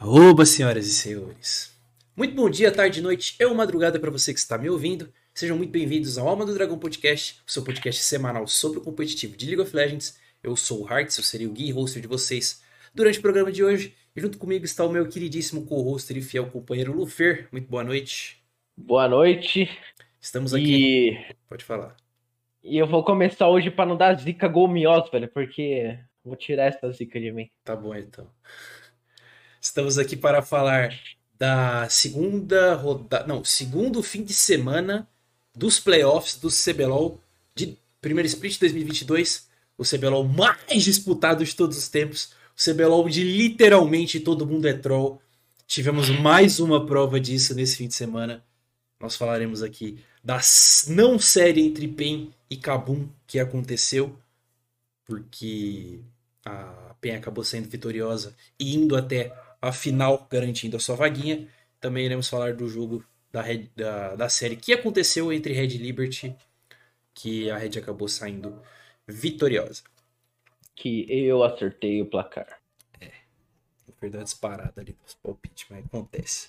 Oba, senhoras e senhores. Muito bom dia, tarde, noite ou madrugada para você que está me ouvindo. Sejam muito bem-vindos ao Alma do Dragão Podcast, o seu podcast semanal sobre o competitivo de League of Legends. Eu sou o Hearts, eu serei o guia e host de vocês durante o programa de hoje. E junto comigo está o meu queridíssimo co-hoster e fiel companheiro Lufer. Muito boa noite. Boa noite. Estamos aqui. E, Pode falar. e eu vou começar hoje para não dar zica gomiós, velho, porque vou tirar essa zica de mim. Tá bom então. Estamos aqui para falar da segunda rodada, não, segundo fim de semana dos playoffs do CBLOL de primeiro split 2022, o CBLOL mais disputado de todos os tempos, o CBLOL de literalmente todo mundo é troll. Tivemos mais uma prova disso nesse fim de semana. Nós falaremos aqui da não série entre PEN e Kabum que aconteceu, porque a PEN acabou sendo vitoriosa e indo até a final, garantindo a sua vaguinha. Também iremos falar do jogo da, Red- da, da série que aconteceu entre Red Liberty, que a Red acabou saindo vitoriosa. Que eu acertei o placar. Perdeu a disparada ali dos palpites, mas acontece.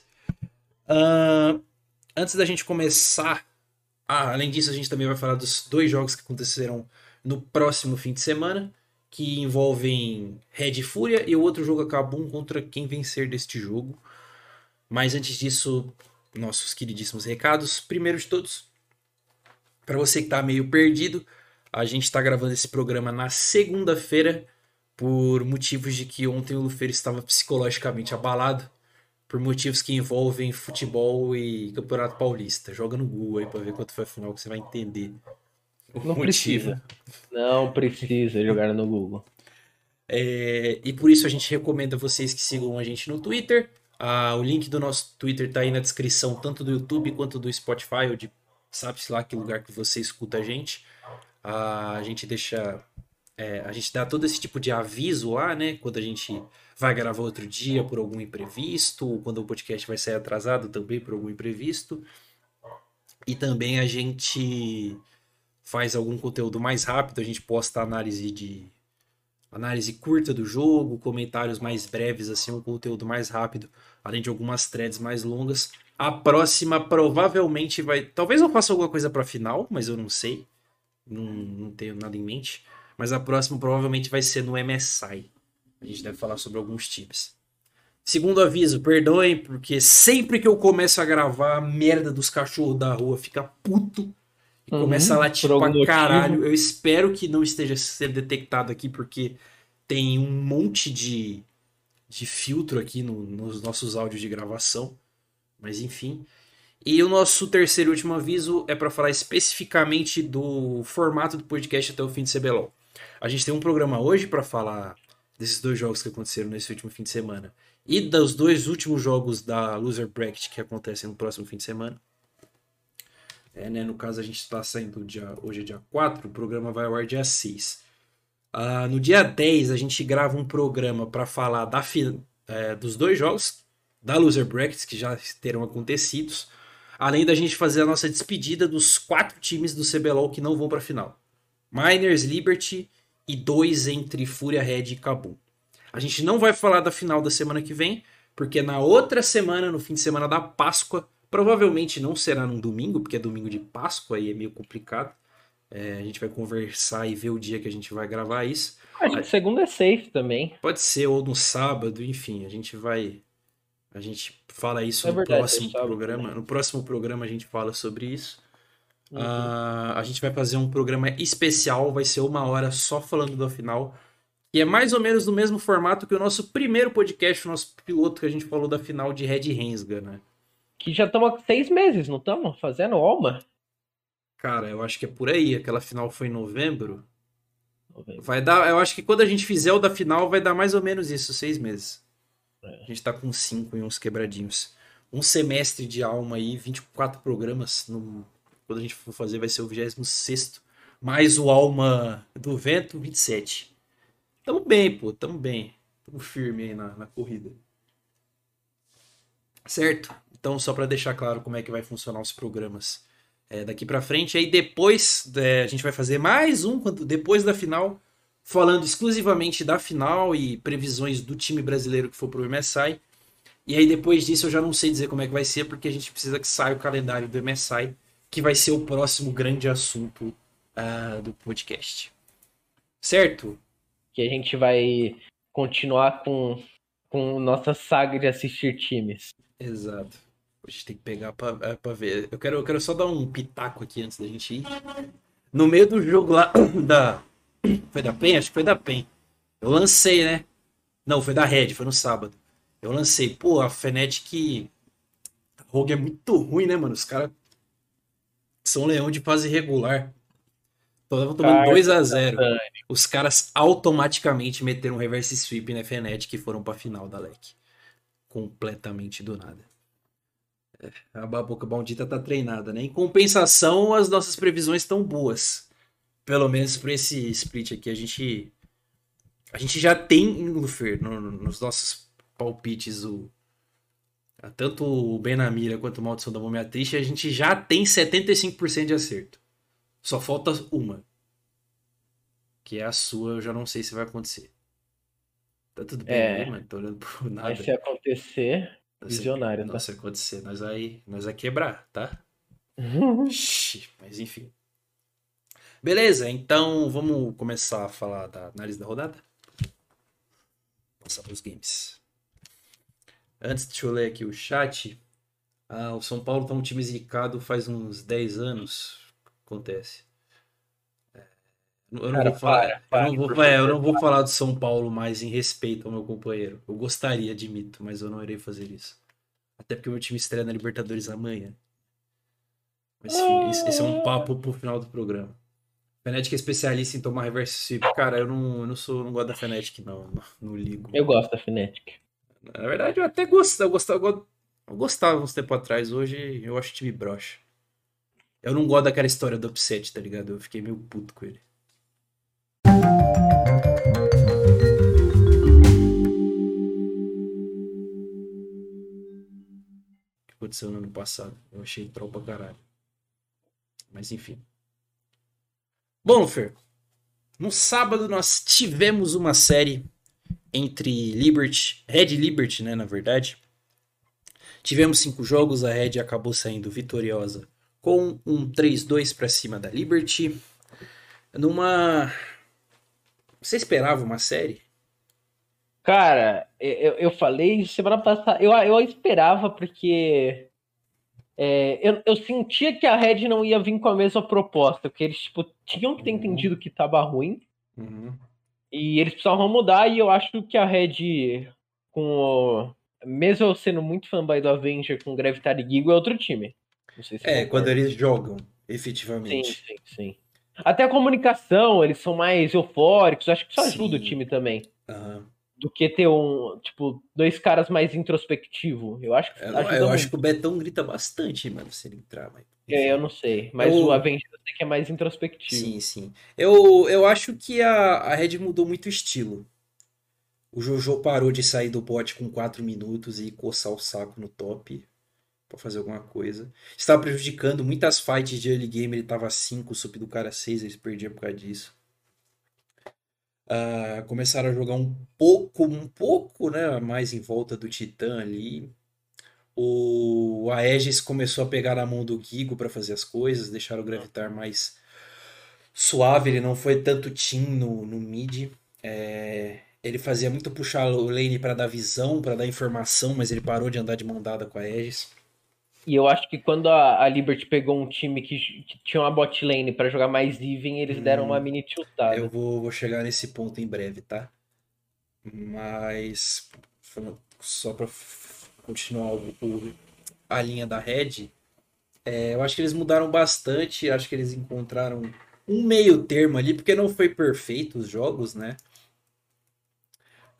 Ahn, antes da gente começar, ah, além disso, a gente também vai falar dos dois jogos que acontecerão no próximo fim de semana, que envolvem Red Fúria e o outro jogo Kabum contra quem vencer deste jogo. Mas antes disso, nossos queridíssimos recados. Primeiro de todos, para você que está meio perdido, a gente está gravando esse programa na segunda-feira por motivos de que ontem o Lufer estava psicologicamente abalado, por motivos que envolvem futebol e Campeonato Paulista. Joga no Google aí para ver quanto foi a final que você vai entender Não motivo. precisa. Não precisa jogar no Google. É, e por isso a gente recomenda vocês que sigam a gente no Twitter. Ah, o link do nosso Twitter tá aí na descrição, tanto do YouTube quanto do Spotify, ou de sabe-se lá que lugar que você escuta a gente. Ah, a gente deixa. é, a gente dá todo esse tipo de aviso lá, né? Quando a gente vai gravar outro dia por algum imprevisto, ou quando o podcast vai sair atrasado também por algum imprevisto. E também a gente faz algum conteúdo mais rápido, a gente posta análise de análise curta do jogo, comentários mais breves, assim, um conteúdo mais rápido, além de algumas threads mais longas. A próxima provavelmente vai. Talvez eu faça alguma coisa pra final, mas eu não sei. Não, não tenho nada em mente. Mas a próxima provavelmente vai ser no MSI. A gente deve falar sobre alguns times. Segundo aviso, perdoem, porque sempre que eu começo a gravar, a merda dos cachorros da rua fica puto e Uhum, começa a latir por algum pra motivo. caralho. Eu espero que não esteja sendo detectado aqui, porque tem um monte de, de filtro aqui no- nos nossos áudios de gravação. Mas enfim. E o nosso terceiro e último aviso é para falar especificamente do formato do podcast até o fim de CBLOL. A gente tem um programa hoje para falar desses dois jogos que aconteceram nesse último fim de semana e dos dois últimos jogos da Loser Bracket que acontecem no próximo fim de semana. É, né, no caso, a gente está saindo dia, hoje é dia 4, o programa vai ao ar dia 6. Ah, no dia 10, a gente grava um programa para falar da, é, dos dois jogos da Loser Brackets que já terão acontecidos, além da gente fazer a nossa despedida dos quatro times do CBLOL que não vão para a final. Miners, Liberty e dois entre Fúria Red e Kabum. A gente não vai falar da final da semana que vem, porque na outra semana, no fim de semana da Páscoa, provavelmente não será num domingo, porque é domingo de Páscoa e é meio complicado. É, a gente vai conversar e ver o dia que a gente vai gravar isso. Acho que segunda é safe também. Pode ser ou no sábado, enfim, a gente vai. A gente fala isso É no verdade, próximo programa. também. No próximo programa a gente fala sobre isso. Uhum. Ah, a gente vai fazer um programa especial, vai ser uma hora só falando da final. E é mais ou menos no mesmo formato que o nosso primeiro podcast, o nosso piloto que a gente falou da final de Red Rensga, né? Que já estamos há seis meses, não estamos? Fazendo Alma? Cara, eu acho que é por aí. Aquela final foi em novembro. Vai dar. Eu acho que quando a gente fizer o da final, vai dar mais ou menos isso, seis meses. É. A gente tá com cinco e uns quebradinhos. Um semestre de alma aí, 24 programas. No... Quando a gente for fazer, vai ser o 26. Mais o Alma do Vento, 27. Tamo bem, pô, tamo bem. Tamo firme aí na, na corrida. Certo? Então, só para deixar claro como é que vai funcionar os programas é, daqui para frente. Aí depois é, a gente vai fazer mais um quando- depois da final, falando exclusivamente da final e previsões do time brasileiro que for pro MSI. E aí depois disso eu já não sei dizer como é que vai ser, porque a gente precisa que saia o calendário do MSI, que vai ser o próximo grande assunto uh, do podcast. Certo? Que a gente vai continuar com, com nossa saga de assistir times. Exato. A gente tem que pegar pra, é, pra ver. Eu quero, eu quero só dar um pitaco aqui antes da gente ir. No meio do jogo lá da. Foi da PEN? Acho que foi da PEN. Eu lancei, né? Não, foi da Red, foi no sábado. Eu lancei, pô, a Fnatic. A Rogue é muito ruim, né, mano? Os caras são leão de fase regular. Tava tomando 2 a 0 Os caras automaticamente meteram um reverse sweep na Fnatic e foram pra final da LEC. Completamente do nada. A boca maldita tá treinada, né? Em compensação, as nossas previsões estão boas. Pelo menos para esse split aqui, a gente a gente já tem, Lufer, no, nos nossos palpites, o, tanto o Benamira quanto o Maldição da Múmia Triste, a gente já tem 75% de acerto. Só falta uma. Que é a sua, eu já não sei se vai acontecer. Tá tudo bem, é, né, mano? Tô olhando por nada. Vai se acontecer, visionário, tá? Se acontecer, nós vai, nós vai quebrar, tá? Mas enfim. Beleza, então vamos começar a falar da análise da rodada? passar para os games. Antes, deixa eu ler aqui o chat. Ah, o São Paulo tá um time zicado faz uns 10 anos. Acontece. Eu não, Cara, vou falar, para, para, eu, não vou, é, eu não vou falar do São Paulo mais em respeito ao meu companheiro. Eu gostaria, admito, mas eu não irei fazer isso. Até porque o meu time estreia na Libertadores amanhã. Mas enfim, esse é um papo pro final do programa. Fnatic é especialista em tomar reverse sweep. Cara, eu não, eu não sou, não gosto da Fnatic, não. Não, não ligo. Eu gosto da Fnatic. Na verdade, eu até gosto, eu gostava, eu gostava uns tempo atrás. Hoje eu acho o time broxa. Eu não gosto daquela história do upset, tá ligado? Eu fiquei meio puto com ele. O que aconteceu no ano passado? Eu achei troll pra caralho. Mas enfim. Bom, Fer, no sábado nós tivemos uma série entre Liberty, Red Liberty, né, na verdade. Tivemos cinco jogos, a Red acabou saindo vitoriosa com um 3-2 para cima da Liberty. Numa. Você esperava uma série? Cara, eu, eu falei semana passada. Eu, eu esperava porque é, eu, eu sentia que a Red não ia vir com a mesma proposta, porque eles tipo, tinham que ter uhum. entendido que tava ruim. Uhum. E eles precisavam mudar, e eu acho que a Red, com o... mesmo eu sendo muito fanboy do Avenger com Gravitar e Gigo, é outro time. Se é, quando eles jogam, efetivamente. Sim, sim, sim. Até a comunicação, eles são mais eufóricos, acho que isso ajuda sim. o time também. Uhum do que ter um, tipo, dois caras mais introspectivo. Eu acho que é, Eu, eu acho que o Betão grita bastante, mano, se ele entrar, mas... É, eu não sei, mas eu... o Avenger eu sei que é mais introspectivo. Sim, sim. Eu, eu acho que a, a Red mudou muito o estilo. O Jojo parou de sair do bot com 4 minutos e coçar o saco no top para fazer alguma coisa. Estava prejudicando muitas fights de early game, ele tava 5, sub do cara 6, eles perdiam por causa disso uh, começaram a jogar um pouco, um pouco, né, mais em volta do Titã ali. O Aegis começou a pegar na mão do Gigo para fazer as coisas, deixar o Gravitar mais suave, ele não foi tanto team no, no mid. É, ele fazia muito puxar o lane para dar visão, para dar informação, mas ele parou de andar de mão dada com a Aegis. E eu acho que quando a, a Liberty pegou um time que, que tinha uma bot lane para jogar mais even, eles hum, deram uma hum, mini tiltada. Eu vou, vou chegar nesse ponto em breve, tá? Mas só para continuar o, o, a linha da Red, é, eu acho que eles mudaram bastante, acho que eles encontraram um meio termo ali, porque não foi perfeito os jogos, né?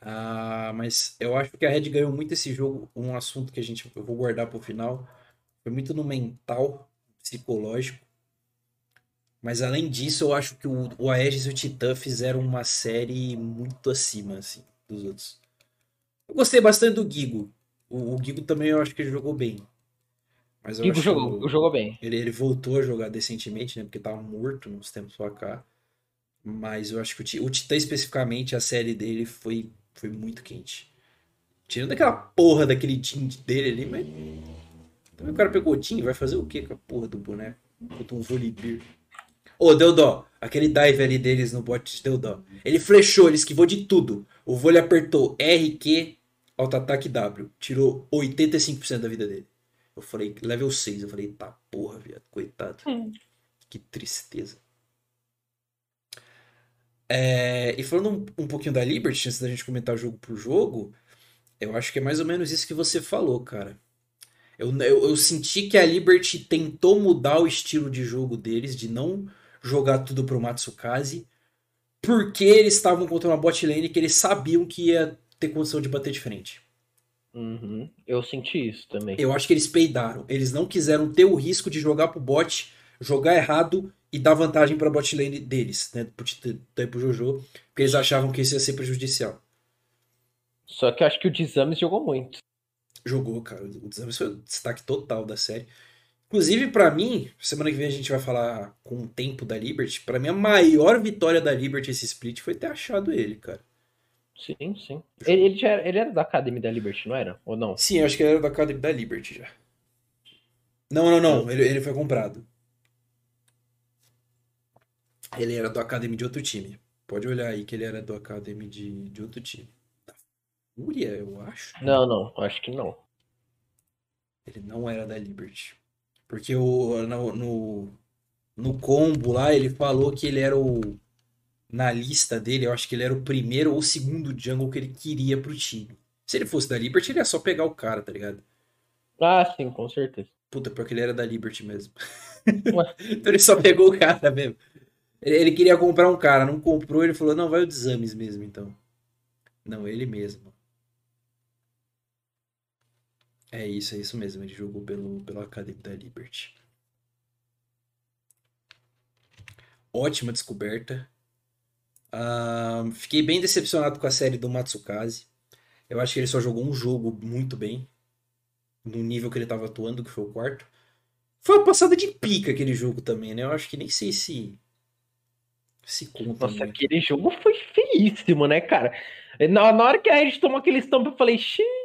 Ah, mas eu acho que a Red ganhou muito esse jogo, um assunto que a gente eu vou guardar para o final foi muito no mental, psicológico. Mas além disso, eu acho que o, o Aegis e o Titã fizeram uma série muito acima, assim, dos outros. Eu gostei bastante do Gigo. O, o Gigo também eu acho que ele jogou bem. Mas Gigo jogou, o, jogou bem. Ele, ele voltou a jogar decentemente, né? Porque tava morto nos tempos pra cá. Mas eu acho que o, o Titã especificamente, a série dele foi, foi muito quente. Tirando aquela porra daquele team dele ali, mas. Também o cara pegou o team, vai fazer o que com a porra do boneco? Botou um Volibear. Ô, deu dó. Aquele dive ali deles no bot deu dó. Ele flechou, ele esquivou de tudo. O vôlei apertou RQ, auto-ataque W. Tirou 85% da vida dele. Eu falei, level 6. Eu falei, tá porra, viado. Coitado. Hum. Que tristeza. É, e falando um, um pouquinho da Liberty, antes da gente comentar jogo por jogo, eu acho que é mais ou menos isso que você falou, cara. Eu, eu, eu senti que a Liberty tentou mudar o estilo de jogo deles, de não jogar tudo pro Matsukaze, porque eles estavam contra uma bot lane que eles sabiam que ia ter condição de bater de frente. Uhum. Eu senti isso também. Eu acho que eles peidaram. Eles não quiseram ter o risco de jogar pro bot, jogar errado e dar vantagem pra bot lane deles, né? Pro, pro Jojo, porque eles achavam que isso ia ser prejudicial. Só que eu acho que o Dizames jogou muito. Jogou, cara. O Dizames foi o destaque total da série. Inclusive, pra mim, semana que vem a gente vai falar com o tempo da Liberty. Pra mim, a maior vitória da Liberty esse split foi ter achado ele, cara. Sim, sim. Ele, ele, já era, ele era da Academy da Liberty, não era? Ou não? Sim, eu acho que ele era da Academy da Liberty já. Não, não, não. Ele, ele foi comprado. Ele era do Academy de outro time. Pode olhar aí que ele era do Academy de, de outro time. Fúria, eu acho. Não, não. Acho que não. Ele não era da Liberty. Porque o, no, no, no combo lá, ele falou que ele era o. Na lista dele, eu acho que ele era o primeiro ou segundo jungle que ele queria pro time. Se ele fosse da Liberty, ele ia só pegar o cara, tá ligado? Ah, sim, com certeza. Puta, porque ele era da Liberty mesmo. Então ele só pegou o cara mesmo. Ele, ele queria comprar um cara, não comprou, ele falou, não, vai o Desames mesmo, então. Não, ele mesmo. É isso, é isso mesmo. Ele jogou pelo, pelo Academy da Liberty. Ótima descoberta. Ah, fiquei bem decepcionado com a série do Matsukaze. Eu acho que ele só jogou um jogo muito bem. No nível que ele estava atuando, que foi o quarto. Foi uma passada de pica aquele jogo também, né? Eu acho que nem sei se. Se conta. Nossa, muito. aquele jogo foi feíssimo, né, cara? Na, na hora que a Red tomou aquele stomp, eu falei, xiii.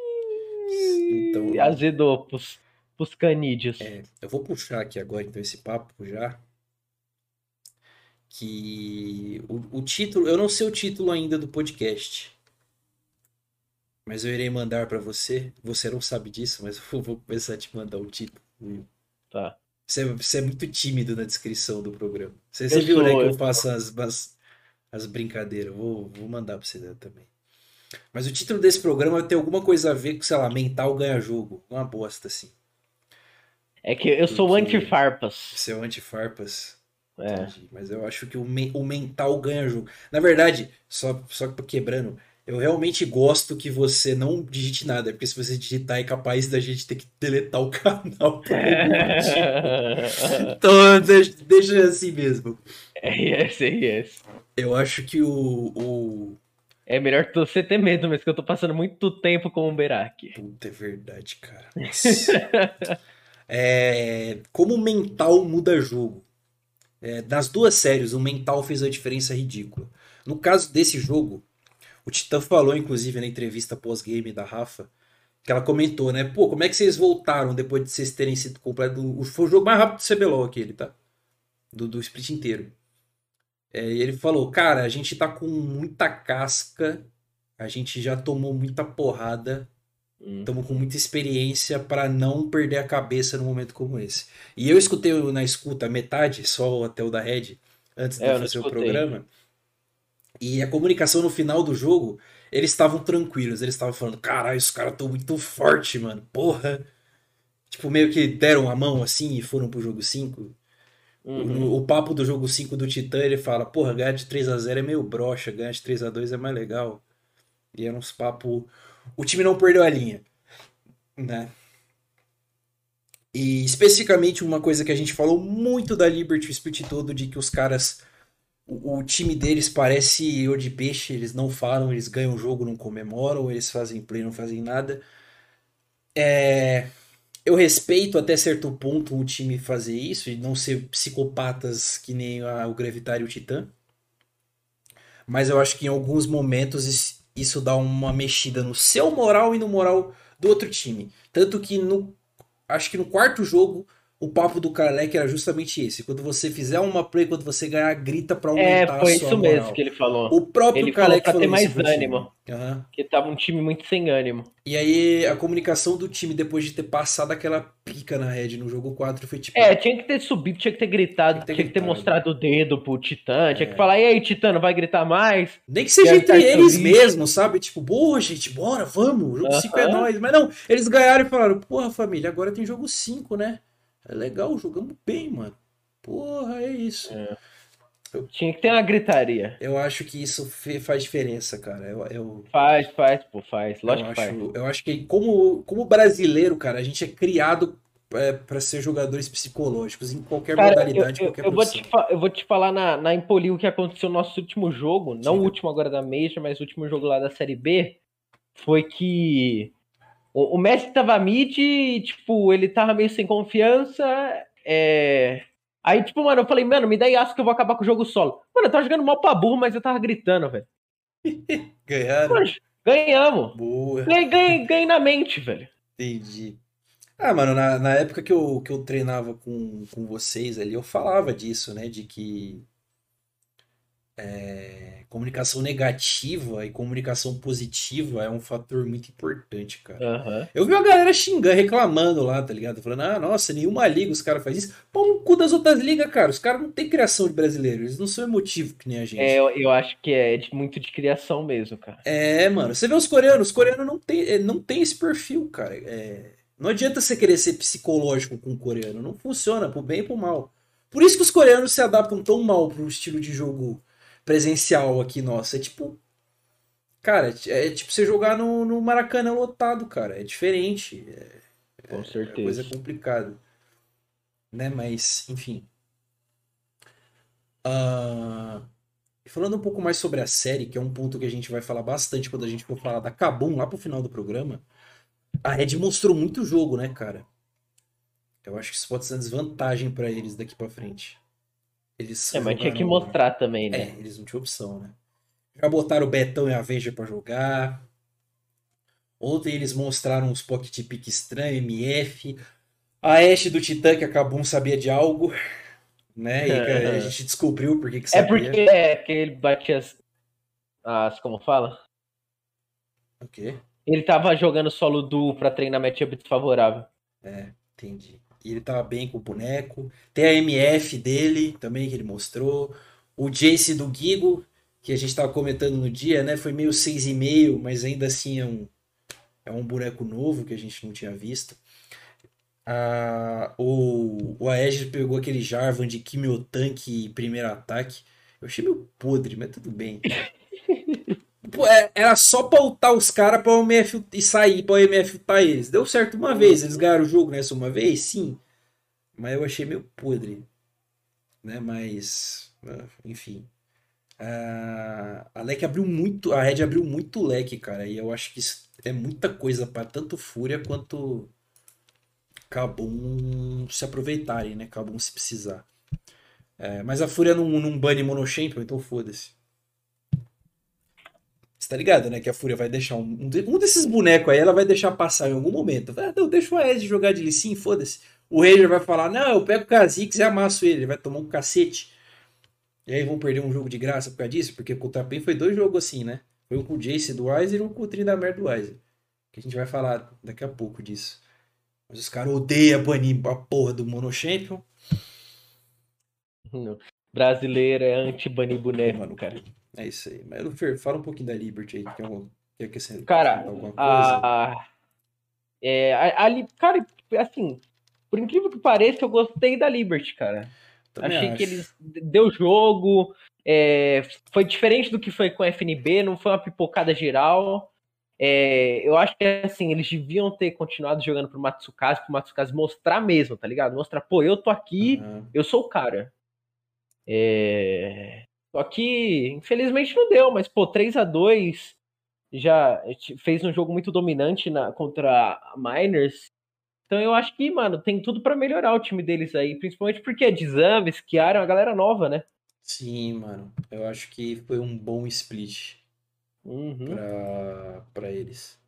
Então- Azedou pros, pros canídeos. É, eu vou puxar aqui agora então esse papo já. Que o, o título, eu não sei o título ainda do podcast. Mas eu irei mandar pra você. Você não sabe disso, mas eu vou começar a te mandar o título. Tá. Você, é- você é muito tímido na descrição do programa. Você, você viu, né, que eu faço as, as, as brincadeiras. Vou, vou mandar pra você também. Mas o título desse programa ter alguma coisa a ver com, sei lá, mental ganha jogo. Uma bosta assim. É que eu sou anti-farpas. Você é anti-farpas. É. Entendi. Mas eu acho que o, me- o mental ganha jogo. Na verdade, só, só que quebrando, eu realmente gosto que você não digite nada, porque se você digitar é capaz da gente ter que deletar o canal. então, deixa, deixa assim mesmo. É esse, é. Eu acho que o, o. É melhor você ter medo, mas que eu tô passando muito tempo com o Berak. Puta, é verdade, cara. É, como o mental muda jogo. É, nas duas séries, o mental fez uma diferença ridícula. No caso desse jogo, o Titã falou, inclusive, na entrevista pós-game da Rafa, que ela comentou, né? Pô, como é que vocês voltaram depois de vocês terem sido completo? O- Foi o jogo mais rápido do CBLOL aquele, tá? Do, do split inteiro. É, e ele falou, cara, a gente tá com muita casca, a gente já tomou muita porrada, Hum. estamos com muita experiência para não perder a cabeça num momento como esse. E eu escutei na escuta metade, só até o da Red, antes de É, fazer o programa. E a comunicação no final do jogo, eles estavam tranquilos, eles estavam falando, caralho, os caras estão muito forte, mano, porra. Tipo, meio que deram a mão assim e foram pro jogo 5. Uhum. O papo do jogo 5 do Titã, ele fala, porra, ganhar de 3 a 0 é meio broxa, ganhar de 3 a 2 é mais legal. E eram uns papos. O time não perdeu a linha, né? E especificamente uma coisa que a gente falou muito da Liberty split todo, de que os caras. O, o time deles parece eu de peixe, eles não falam, eles ganham o jogo, não comemoram, eles fazem play, não fazem nada. É, eu respeito até certo ponto o time fazer isso e não ser psicopatas que nem a- o Gravitar e o Titã. Mas eu acho que em alguns momentos isso dá uma mexida no seu moral e no moral do outro time. Tanto que no acho que no quarto jogo o papo do Karlek era justamente esse. Quando você fizer uma play, quando você ganhar, grita pra É, aumentar foi a sua isso moral. mesmo que ele falou. O próprio Ele falou Karlek pra falou ter mais isso ânimo. Aham. Que tava um time muito sem ânimo. E aí a comunicação do time depois de ter passado aquela pica na Red no jogo 4 foi tipo. É, tinha que ter subido, tinha que ter gritado, Tinha que ter tinha que ter gritado. mostrado o dedo pro Titã, tinha É. que falar, e aí, Titã, não vai gritar mais? Nem que seja entre eles mesmo, sabe? Tipo, boa, gente, bora, vamos. Jogo 5 é Aham. nóis. Mas não, eles ganharam e falaram, porra, família, agora tem jogo 5, né? É legal, jogamos bem, mano. Porra, é isso. Tinha que ter uma gritaria. Eu acho que isso faz diferença, cara. Eu, eu, Faz, faz, pô, faz. Lógico eu que faz. acho, eu acho que como, como brasileiro, cara, a gente é criado é, para ser jogadores psicológicos em qualquer Cara, eu, modalidade, eu- qualquer eu vou te, eu vou te falar na, na Empoli o que aconteceu no nosso último jogo, não o Diga. último agora da Major, mas o último jogo lá da Série B, foi que o, o tava mid e, tipo, ele tava meio sem confiança, é... Aí, tipo, mano, eu falei, mano, me dá aço que eu vou acabar com o jogo solo. Mano, eu tava jogando mal pra burro, mas eu tava gritando, velho. Ganharam. Mano, ganhamos. Boa. Ganhei, ganhei, ganhei na mente, velho. Entendi. Ah, mano, na, na época que eu, que eu treinava com, com vocês ali, eu falava disso, né? De que é, comunicação negativa e comunicação positiva é um fator muito importante, cara. Aham. Eu vi uma galera xingando, reclamando lá, tá ligado? Falando, ah, nossa, nenhuma liga os caras fazem isso. Pau no cu das outras ligas, cara. Os caras não têm criação de brasileiro, eles não são emotivos que nem a gente. É, eu, eu acho que é de- muito de criação mesmo, cara. É, mano, você vê os coreanos, os coreanos não tem, eh, não tem esse perfil, cara. É, não adianta você querer ser psicológico com o coreano, não funciona, pro bem e pro mal. Por isso que os coreanos se adaptam tão mal pro estilo de jogo presencial aqui nosso. É tipo, cara, é tipo você jogar no, no Maracanã lotado, cara. É diferente, é Com uma certeza. coisa complicada, né? Mas, enfim. E falando um pouco mais sobre a série, que é um ponto que a gente vai falar bastante quando a gente for falar da Kabum lá pro final do programa, a Red mostrou muito jogo, né, cara? Eu acho que isso pode ser uma desvantagem pra eles daqui pra frente. Eles É, mas tinha que mostrar também, né? É, eles não tinham opção, né? Já botaram o Betão e a Veja pra jogar. Ontem eles mostraram os pocket pick estranho, MF. A Ashe do Titã, que a Kabum sabia de algo, né? E que a gente descobriu por que que É sabia. porque, é porque ele batia as, as. Como fala? O quê? Ele tava jogando solo duo pra treinar matchup desfavorável. Entendi. E ele tava bem com o boneco. Tem a MF dele também, que ele mostrou. O Jace do Gigo, que a gente tava comentando no dia, né? Foi meio 6,5, mas ainda assim é um, é um boneco novo que a gente não tinha visto. Ah, o, o Aegis pegou aquele Jarvan de Kimiotank primeiro ataque. Eu achei meio podre, mas tudo bem. É- era só pra ultar os caras pra o MF e sair pra o MF ultar eles. Deu certo uma vez, eles ganharam o jogo nessa uma vez, sim. Mas eu achei meio podre. Né? Mas, ah, enfim. Ah, a leque abriu muito, a Red abriu muito leque, cara. E eu acho que isso é muita coisa pra tanto Fúria quanto Kabum se aproveitarem, né? Kabum se precisar. É, mas a Fúria não, não bane Monochampion, então foda-se. Você tá ligado, né? Que a Fúria vai deixar um, um, de- um desses bonecos aí, ela vai deixar passar em algum momento. Ah, não, deixa o Aes jogar de Lee foda-se. O Ranger vai falar, não, eu pego o Kha'Zix e amasso ele. Ele vai tomar um cacete. E aí vão perder um jogo de graça por causa disso? Porque com o Tapem foi dois jogos assim, né? Foi um com o Jace do Weiser e um com o Tryndamere do Weiser. Que a gente vai falar daqui a pouco disso. Mas os caras odeiam banir a porra do Mono Champion. Brasileiro é anti-banir boneco, Mano, cara. É isso aí. Mas, Lufer, fala um pouquinho da Liberty aí. Que é um, quer que você Cara, alguma coisa? A, é, a, a cara, assim, por incrível que pareça, eu gostei da Liberty, cara. Também Achei acho. que eles deu jogo, é, foi diferente do que foi com a FNB, não foi uma pipocada geral. É, eu acho que assim, eles deviam ter continuado jogando pro Matsukaze, pro Matsukaze mostrar mesmo, tá ligado? Mostrar, pô, eu tô aqui, Aham. eu sou o cara. É... Só que, infelizmente, não deu, mas, pô, 3 a 2 já fez um jogo muito dominante na, contra a Miners. Então eu acho que, mano, tem tudo pra melhorar o time deles aí, principalmente porque a Dizambes, Kiara é uma galera nova, né? Sim, mano. Eu acho que foi um bom split. Uhum. pra, pra eles.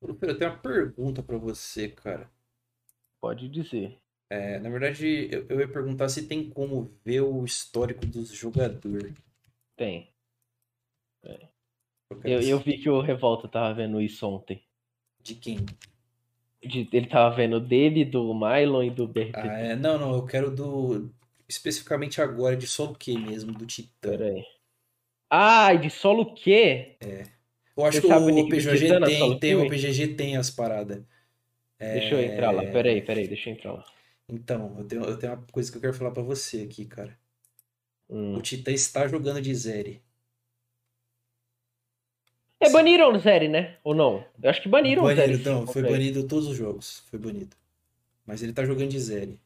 Eu tenho uma pergunta pra você, cara. Pode dizer. É, na verdade, eu, eu ia perguntar se tem como ver o histórico dos jogadores. Tem. Eu Eu, eu vi que o Revolta tava vendo isso ontem. De quem? De- ele tava vendo dele, do Mylon e do BRTT. Ah, é, não, não, eu quero do. Especificamente agora, de só o que mesmo, do Titã. Pera aí. Ah, e de solo o quê? Eu acho Você que o o PGG tem, Solo tem, o? PGG tem as paradas. Deixa eu entrar lá. Pera aí, pera aí, deixa eu entrar lá. Então, eu tenho, eu tenho uma coisa que eu quero falar pra você aqui, cara. Hum. O Titã está jogando de Zeri. É, baniram o Zeri, né? Ou não? Eu acho que baniram o Zeri. Banido, sim, não, foi banido todos os jogos. Foi banido. Mas ele tá jogando de Zeri.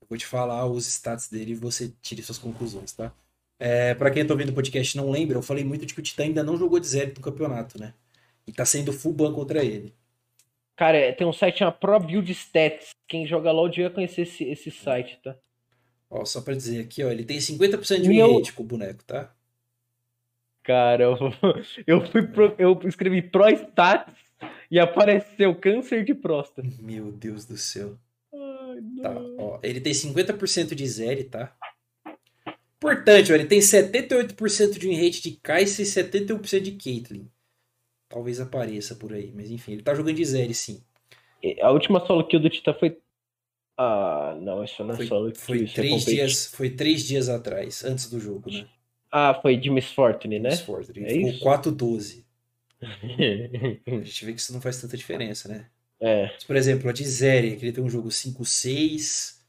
Eu vou te falar os stats dele e você tire suas conclusões, tá? É, pra quem tá ouvindo o podcast e não lembra, eu falei muito de que o Titã ainda não jogou de Zeri no campeonato, né? E tá sendo full ban contra ele. Cara, é, tem um site chamado Pro Build Stats. Quem joga LoL devia conhecer esse, esse site, tá? Ó, só pra dizer aqui, ó, ele tem 50% de Meu- rate com o boneco, tá? Cara, eu, eu, fui pro- eu escrevi Pro Stats e apareceu câncer de próstata. Meu Deus do céu. Ai. Tá, ó, ele tem 50% de Zeri, tá? Importante, ó, ele tem 78% de rate de Kai'Sa e 71% de Caitlyn. Talvez apareça por aí, mas enfim, ele tá jogando de Zeri, sim. A última solo kill do Titã foi. Ah, não, isso não é Foi, solo kill. foi é três competition. dias, foi três dias atrás, antes do jogo, né? Ah, foi de Miss Fortune, né? Miss Fortune. É isso? ficou 4-12. A gente vê que isso não faz tanta diferença, né? é. Mas, por exemplo, a de Zeri, que ele tem um jogo 5-6,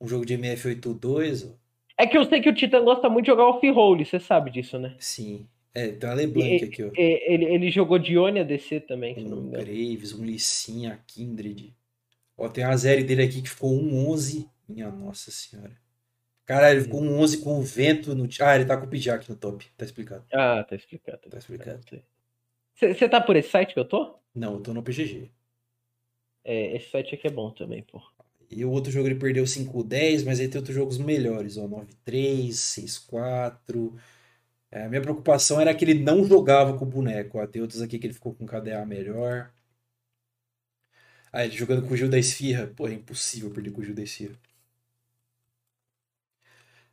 um jogo de MF 8-2, ó. É que eu sei que o Titã gosta muito de jogar off-roll, você sabe disso, né? Sim. É, tem uma LeBlanc aqui, ó. Ele, ele jogou Dione ADC também, se não me Um engano. Graves, um Lissin, a Kindred. Ó, tem a série dele aqui que ficou um 11. Minha nossa senhora. Caralho, ele ficou um 11 com o vento no. Ah, ele tá com o Pijak no top. Tá explicado. Ah, tá explicado. Tá explicado. Você tá por esse site que eu tô? Não, eu tô no PGG. É, esse site aqui é bom também, pô. E o outro jogo ele perdeu 5-10, mas aí tem outros jogos melhores, ó. 9-3, 6-4. É, a minha preocupação era que ele não jogava com o boneco. Ó. Tem outros aqui que ele ficou com KDA melhor. Ah, ele jogando com o Gil da Esfirra. Pô, é impossível perder com o Gil da Esfirra.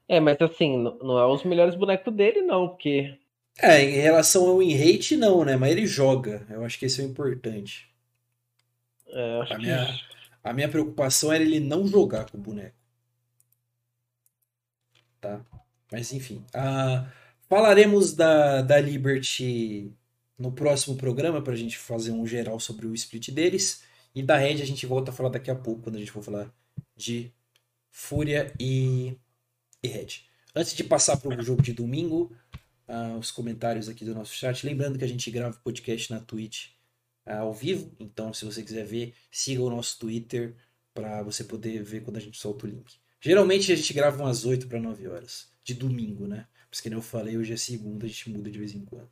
É, mas assim, não é os melhores bonecos dele, não, porque. É, em relação ao win rate, não, né? Mas ele joga. Eu acho que esse é o importante. É, acho A que. minha, a minha preocupação era ele não jogar com o boneco. Tá? Mas enfim. Ah, falaremos da, da Liberty no próximo programa para a gente fazer um geral sobre o split deles. E da Red a gente volta a falar daqui a pouco, quando a gente for falar de Fúria e, e Red. Antes de passar para o jogo de domingo, ah, os comentários aqui do nosso chat. Lembrando que a gente grava podcast na Twitch ah, ao vivo, então se você quiser ver, siga o nosso Twitter para você poder ver quando a gente solta o link. Geralmente a gente grava umas 8 para 9 horas, de domingo, né? Mas que nem eu falei, hoje é segunda, a gente muda de vez em quando.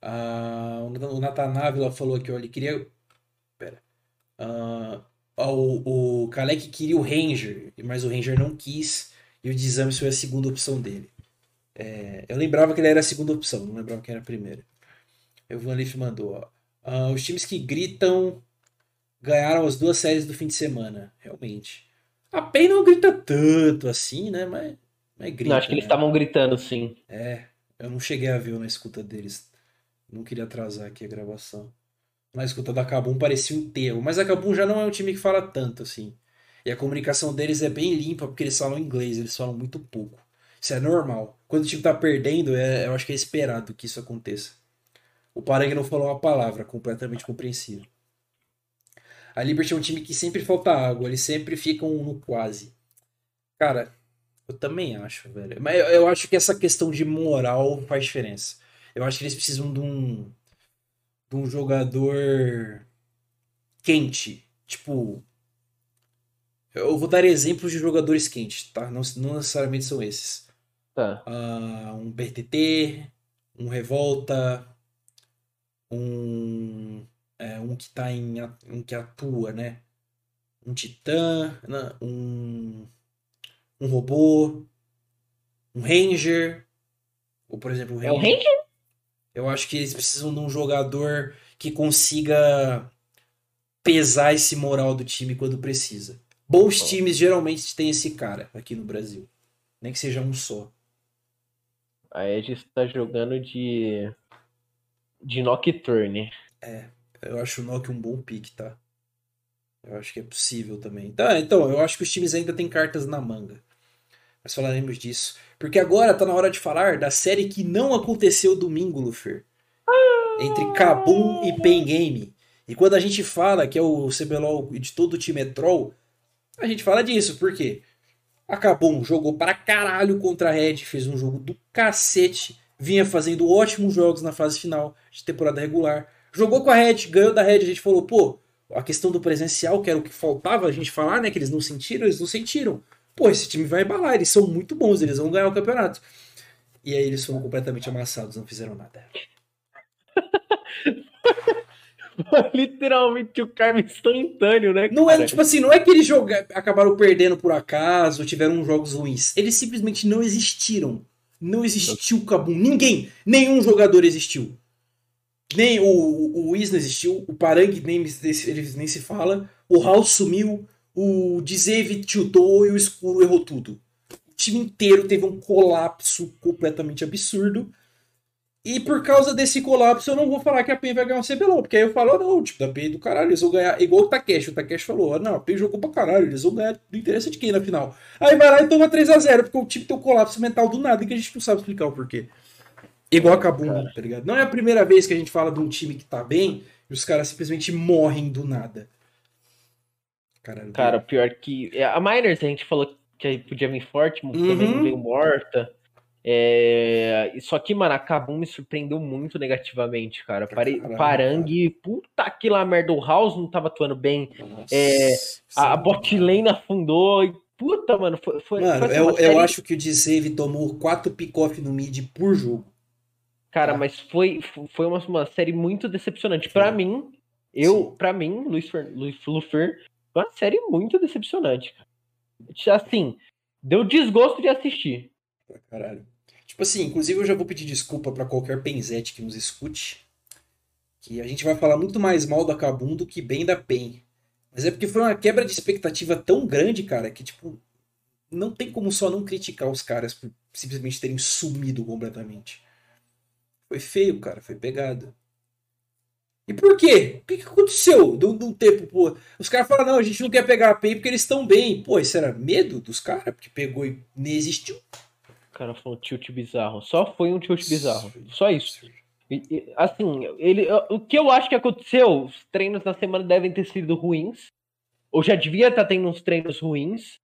Ah, o Nathan Ávila falou aqui, olha, ele queria. Pera. Ah, o, o Kalec queria o Ranger, mas o Ranger não quis, e o Desames foi a segunda opção dele. É, eu lembrava que ele era a segunda opção, não lembrava que era a primeira. O Van Leaf mandou, ó. Ah, os times que gritam ganharam as duas séries do fim de semana, realmente. A PEN não grita tanto assim, né? Mas, mas grita. Não, acho que eles né? estavam gritando, sim. É, eu não cheguei a ver na escuta deles. Não queria atrasar aqui a gravação. Na escuta da Kabum parecia um enterro. Mas a Kabum já não é um time que fala tanto assim. E a comunicação deles é bem limpa porque eles falam inglês, eles falam muito pouco. Isso é normal. Quando o time tá perdendo, é, eu acho que é esperado que isso aconteça. O Parangue não falou uma palavra, completamente compreensível. A Liberty é um time que sempre falta água, eles sempre ficam no quase. Cara, eu também acho, velho. Mas eu, eu acho que essa questão de moral faz diferença. Eu acho que eles precisam de um, de um jogador quente. Tipo, eu vou dar exemplos de jogadores quentes, tá? Não, não necessariamente são esses. Tá. Ah, um BRTT, um Revolta, um, é, um que tá em, um que atua, né? Um Titã, um, um robô, um Ranger, ou por exemplo, um É Ranger. Ranger? Eu acho que eles precisam de um jogador que consiga pesar esse moral do time quando precisa. Bons times geralmente têm esse cara aqui no Brasil. Nem que seja um só. A Edge está jogando de. de Nocturne. É, eu acho o Nock um bom pick, tá? Eu acho que é possível também. Tá, então, eu acho que os times ainda têm cartas na manga. Mas falaremos disso. Porque agora tá na hora de falar da série que não aconteceu domingo, Lufer. Entre Kabum e Pen Game. E quando a gente fala que é o CBLOL de todo o time é troll, a gente fala disso. Por quê? A Kabum jogou para caralho contra a Red, fez um jogo do cacete, vinha fazendo ótimos jogos na fase final de temporada regular. Jogou com a Red, ganhou da Red, a gente falou, pô, a questão do presencial, que era o que faltava a gente falar, né? Que eles não sentiram, eles não sentiram. Pô, esse time vai embalar, eles são muito bons, eles vão ganhar o campeonato. E aí eles foram completamente amassados, não fizeram nada. Literalmente o karma instantâneo, né? Não é, tipo assim, não é que eles joga... acabaram perdendo por acaso, tiveram jogos ruins. Eles simplesmente não existiram. Não existiu o Kabum. Ninguém, nenhum jogador existiu. Nem o, o, o Is não existiu, o Parang nem, nem se fala, o House sumiu, o Dzeve tiltou e o Escuro errou tudo. O time inteiro teve um colapso completamente absurdo. E por causa desse colapso, eu não vou falar que a PEN vai ganhar o CBLOL, porque aí eu falo, não, tipo, da PEN do caralho, eles vão ganhar, igual o Takeshi, o Takeshi falou, não, a PEN jogou pra caralho, eles vão ganhar, não interessa de quem na final. Aí vai lá e toma 3x0, porque o time tem um colapso mental do nada, e que a gente não sabe explicar o porquê. Igual a Kabum, tá ligado? Não é a primeira vez que a gente fala de um time que tá bem, e os caras simplesmente morrem do nada. Caralho, Cara, pior que. É, a Miners a gente falou que podia vir forte, uhum. também veio morta. É... Só que, mano, a Kabum me surpreendeu muito negativamente, cara. Pare... Parang, puta que lá merda, o House não tava atuando bem. Nossa, é... A bot lane afundou. E... Puta, mano, foi. foi mano, foi assim, eu, série... eu acho que o Dzave tomou 4 pick-off no mid por jogo. Cara, tá. mas foi, foi uma, uma série muito decepcionante. para mim, eu, para mim, Luiz, Luiz Lufer, foi uma série muito decepcionante. Assim, deu desgosto de assistir. Caralho. Tipo assim, inclusive eu já vou pedir desculpa para qualquer penzete que nos escute. Que a gente vai falar muito mais mal da Kabum do que bem da PEN. Mas é porque foi uma quebra de expectativa tão grande, cara, que tipo. Não tem como só não criticar os caras por simplesmente terem sumido completamente. Foi feio, cara, foi pegado. E por quê? O que, que aconteceu de um tempo, pô? Os caras falaram, não, a gente não quer pegar a PEN porque eles estão bem. Pô, isso era medo dos caras? Porque pegou e nem existiu. O cara foi um tilt bizarro. Só foi um tilt bizarro. Só isso. E, e, assim, ele, o que eu acho que aconteceu, os treinos na semana devem ter sido ruins. Ou já devia estar tá tendo uns treinos ruins,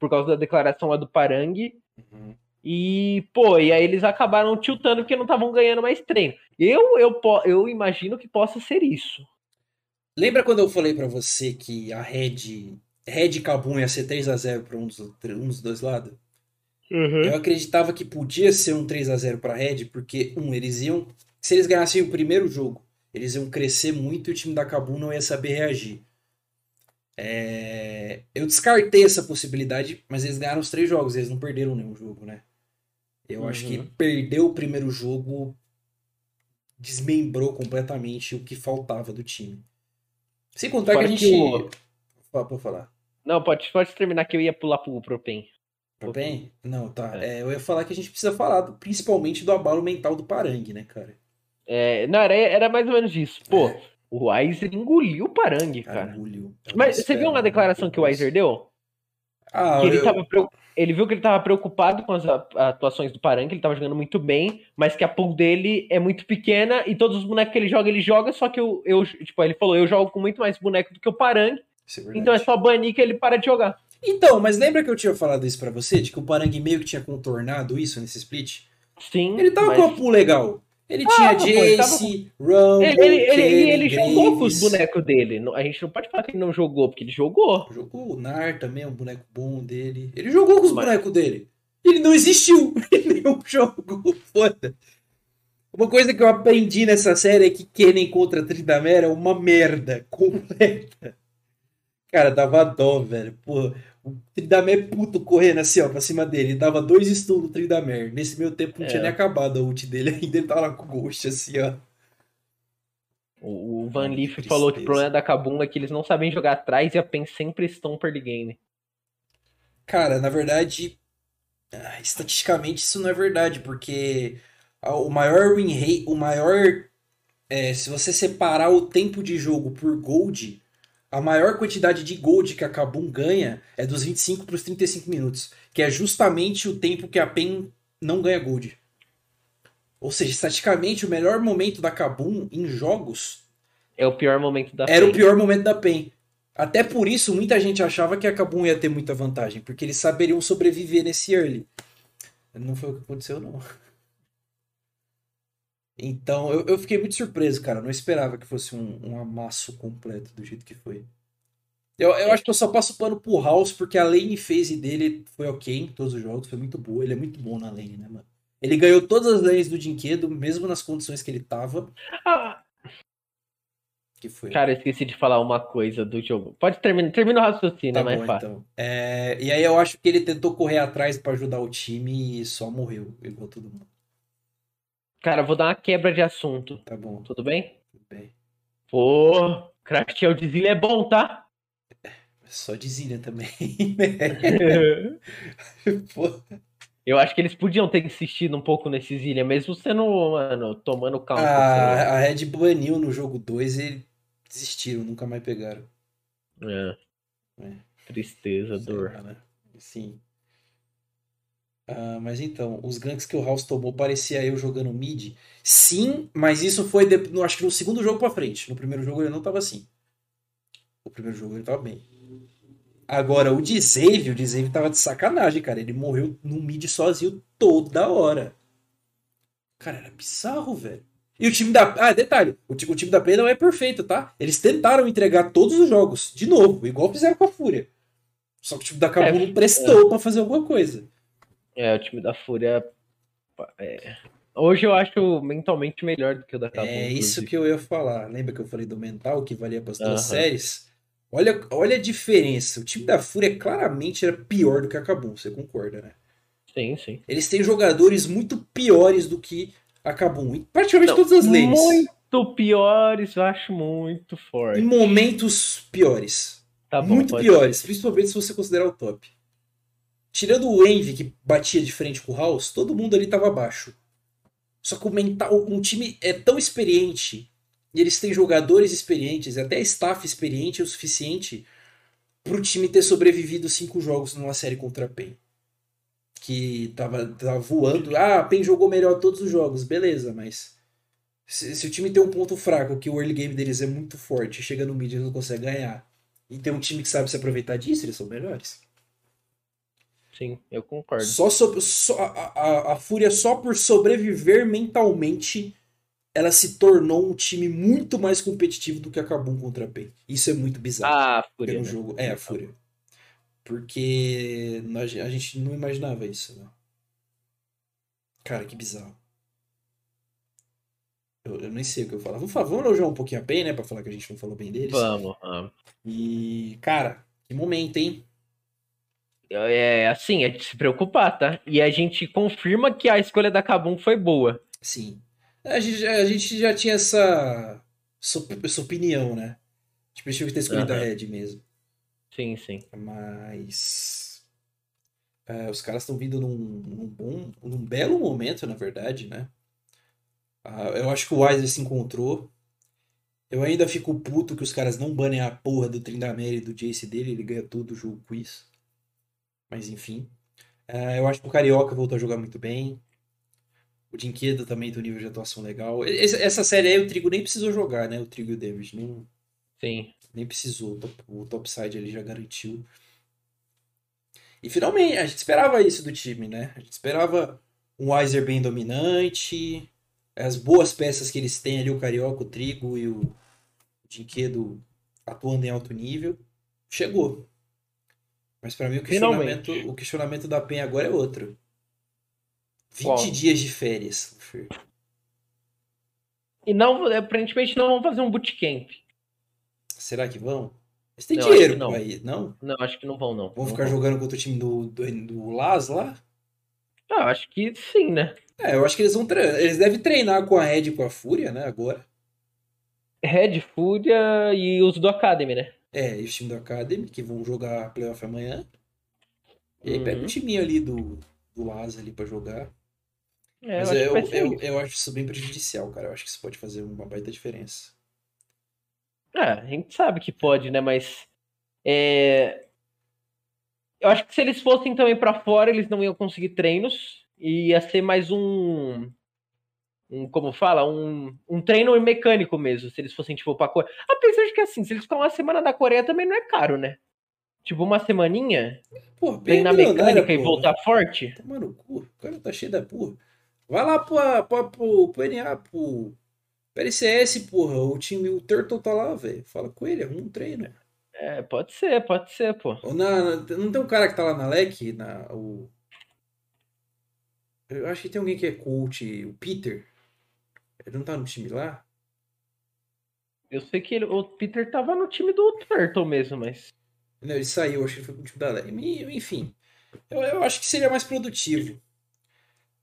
por causa da declaração lá do Parang. Uhum. E, pô, e aí eles acabaram tiltando porque não estavam ganhando mais treino. Eu, eu, eu imagino que possa ser isso. Lembra quando eu falei para você que a Red, Red e Kabum ia ser 3 a 0 para um dos, um dos dois lados? Uhum. Eu acreditava que podia ser um 3 a 0 para Red, porque, um, eles iam. Se eles ganhassem o primeiro jogo, eles iam crescer muito e o time da Kabum não ia saber reagir. É... Eu descartei essa possibilidade, mas eles ganharam os três jogos, eles não perderam nenhum jogo, né? Eu uhum. acho que uhum. perdeu o primeiro jogo desmembrou completamente o que faltava do time. Sem contar pode que a gente. Que Pode falar. Não, pode, pode terminar que eu ia pular pro, pro PEN. Pro PEN? Não, tá. É. É, eu ia falar que a gente precisa falar principalmente do abalo mental do Parang, né, cara? É, não, era, era mais ou menos isso. Pô, é. o Weiser engoliu o Parang, cara. cara. Engoliu. Mas você viu uma declaração que o Weiser deu? Ah, que ele eu... tava preocupado ele viu que ele estava preocupado com as atuações do Paran, que ele estava jogando muito bem, mas que a pool dele é muito pequena e todos os bonecos que ele joga, ele joga, só que eu, eu tipo, ele falou, eu jogo com muito mais boneco do que o Parang, é então é só banir que ele para de jogar. Então, mas lembra que eu tinha falado isso para você, de que o Parang meio que tinha contornado isso nesse split? Sim. Ele tava mas... com a pool legal. Ele ah, tinha Jace, Rumble, ele, ele, ele, ele jogou com os bonecos dele. A gente não pode falar que ele não jogou, porque ele jogou. Jogou. O Nar também é um boneco bom dele. Ele jogou com os Mas... bonecos dele. Ele não existiu. Ele não jogou. Foda. Uma coisa que eu aprendi nessa série é que Kennen contra Tryndamere é uma merda completa. Cara, dava dó, velho. Pô, O Tryndamere puto correndo assim, ó, pra cima dele. Ele dava dois stuns no Tryndamere. Nesse meio tempo não É. tinha nem acabado a ult dele ainda. Ele tava lá com o Ghost assim, ó. O o Van Leaf que falou que o problema da Kabum é que eles não sabem jogar atrás e a PEN sempre estão per game. Cara, na verdade, ah, estatisticamente isso não é verdade, porque o maior win rate, o maior, é, se você separar o tempo de jogo por gold, a maior quantidade de gold que a Kabum ganha é dos 25 para os 35 minutos, que é justamente o tempo que a PEN não ganha gold. Ou seja, estatisticamente, o melhor momento da Kabum em jogos É o pior momento da era o PEN. pior momento da PEN. Até por isso, muita gente achava que a Kabum ia ter muita vantagem, porque eles saberiam sobreviver nesse early. Não foi o que aconteceu, não. Então, eu, eu fiquei muito surpreso, cara. Não esperava que fosse um, um amasso completo do jeito que foi. Eu, eu acho que eu só passo pano pro House, porque a lane phase dele foi ok em todos os jogos, foi muito boa. Ele é muito bom na lane, né, mano? Ele ganhou todas as lanes do Dinquedo, mesmo nas condições que ele tava. Ah, Que foi. cara, eu esqueci de falar uma coisa do jogo. Pode terminar, termina o raciocínio, Tá é mais bom, fácil. então. É, e aí eu acho que ele tentou correr atrás pra ajudar o time e só morreu, igual todo mundo. Cara, vou dar uma quebra de assunto. Tá bom, Tudo bem? tudo bem. Pô, craftear de Zilha é bom, tá? Só de Zillian também, né? Pô, Eu acho que eles podiam ter insistido um pouco nesse Zilha, mesmo sendo, mano, tomando calma. a, a Red baniu no jogo 2 e desistiram, nunca mais pegaram. É. É. Tristeza, Sei dor. lá, né? Sim. Ah, mas então, os ganks que o House tomou parecia eu jogando mid. Sim, mas isso foi, de- no, acho que no segundo jogo pra frente. No primeiro jogo ele não tava assim. O primeiro jogo ele tava bem. Agora, o Dzave, o Dzave tava de sacanagem, cara. Ele morreu no mid sozinho toda hora. Cara, era bizarro, velho. E o time da. Ah, detalhe: o, o time da Play não é perfeito, tá? Eles tentaram entregar todos os jogos, de novo, igual fizeram com a Fúria. Só que o time da Kabum É, não prestou pra fazer alguma coisa. É, o time da Fúria. é. Hoje eu acho mentalmente melhor do que o da Kabum. É isso inclusive. que eu ia falar. Lembra que eu falei do mental, que valia para as duas Aham. séries? Olha, olha a diferença. O time da Fúria claramente era pior do que a Kabum, você concorda, né? Sim, sim. Eles têm jogadores muito piores do que a Kabum, em praticamente Não, todas as lanes. Muito piores, eu acho muito forte. Em momentos piores. Tá bom, muito piores, ser. principalmente se você considerar o top. Tirando o Envy, que batia de frente com o House, todo mundo ali tava abaixo. Só que o mental, um time é tão experiente, e eles têm jogadores experientes, até staff experiente o suficiente pro time ter sobrevivido cinco jogos numa série contra a PEN. Que tava, tava voando. Ah, a PEN jogou melhor todos os jogos, beleza, mas. Se, se o time tem um ponto fraco, que o early game deles é muito forte, chega no mid e não consegue ganhar, e tem um time que sabe se aproveitar disso, eles são melhores. Sim, eu concordo. Só, a, a, a Fúria, só por sobreviver mentalmente, ela se tornou um time muito mais competitivo do que a Kabum contra a PEN. Isso é muito bizarro Ah, Fúria. pelo né? jogo. É, a Fúria. Porque a gen- a gente não imaginava isso, né? Cara, que bizarro. Eu, eu nem sei o que eu falar. Vamos, falar- vamos elogiar um pouquinho a PEN, né? Pra falar que a gente não falou bem deles. Vamos, vamos. E, cara, que momento, hein? É assim, é de se preocupar, tá? E a gente confirma que a escolha da Kabum foi boa. Sim. A gente, a gente já tinha essa, essa, op- essa opinião, né? Tipo, a gente tinha que ter escolhido a Aham. Red mesmo. Sim, sim. Mas. é, os caras estão vindo num, num bom, num belo momento, na verdade, né? Ah, eu acho que o Weiser se encontrou. Eu ainda fico puto que os caras não banem a porra do Tryndamere e do Jace dele, ele ganha todo o jogo com isso. Mas enfim. É, eu acho que o Carioca voltou a jogar muito bem. O Dinquedo também tem um nível de atuação legal. Esse- Essa série aí o Trigo nem precisou jogar, né? O Trigo e o David. Não, Sim. nem precisou. O top, o topside ele já garantiu. E finalmente, a gente esperava isso do time, né? A gente esperava um Weiser bem dominante, as boas peças que eles têm ali, o Carioca, o Trigo e o Dinquedo atuando em alto nível. Chegou. Mas pra mim o questionamento, Finalmente. o questionamento da PEN agora é outro. 20 Qual? dias de férias. E não, aparentemente não vão fazer um bootcamp. Será que vão? Eles têm Não, dinheiro não. ir, não? Não, acho que não vão, não. Vão Não ficar jogando contra o time do, do, do Las lá? Ah, acho que sim, né? É, eu acho que eles vão treinar. Eles devem treinar com a Red e com a Fúria, né? Agora. Red, Fúria e os do Academy, né? É, e o time do Academy, que vão jogar playoff amanhã. E aí pega Uhum. o timinho ali do, do Las ali pra jogar. É, Mas eu acho eu, eu, eu acho isso bem prejudicial, cara. Eu acho que isso pode fazer uma baita diferença. Ah, a gente sabe que pode, né? Mas é, eu acho que se eles fossem também pra fora, eles não iam conseguir treinos e ia ser mais um, um como fala, um, um treino mecânico mesmo. Se eles fossem tipo pra Coreia, apesar de que assim, se eles ficar uma semana na Coreia também não é caro, né? Tipo uma semaninha, bem treinar mecânica e voltar forte. Toma no cu. O cara tá cheio da porra. Vai lá pro, pro, pro, pro NA, pro PLCS, porra. O time, o Turtle tá lá, velho. Fala com ele, arruma um treino. É, pode ser, pode ser, pô. Na, não tem um cara que tá lá na LEC? Na, o... Eu acho que tem alguém que é coach, o Peter. Ele não tá no time lá? Eu sei que ele- o Peter tava no time do Turtle mesmo, mas Não, ele saiu, acho que ele foi pro time da LEC. E, Enfim, eu, eu acho que seria mais produtivo.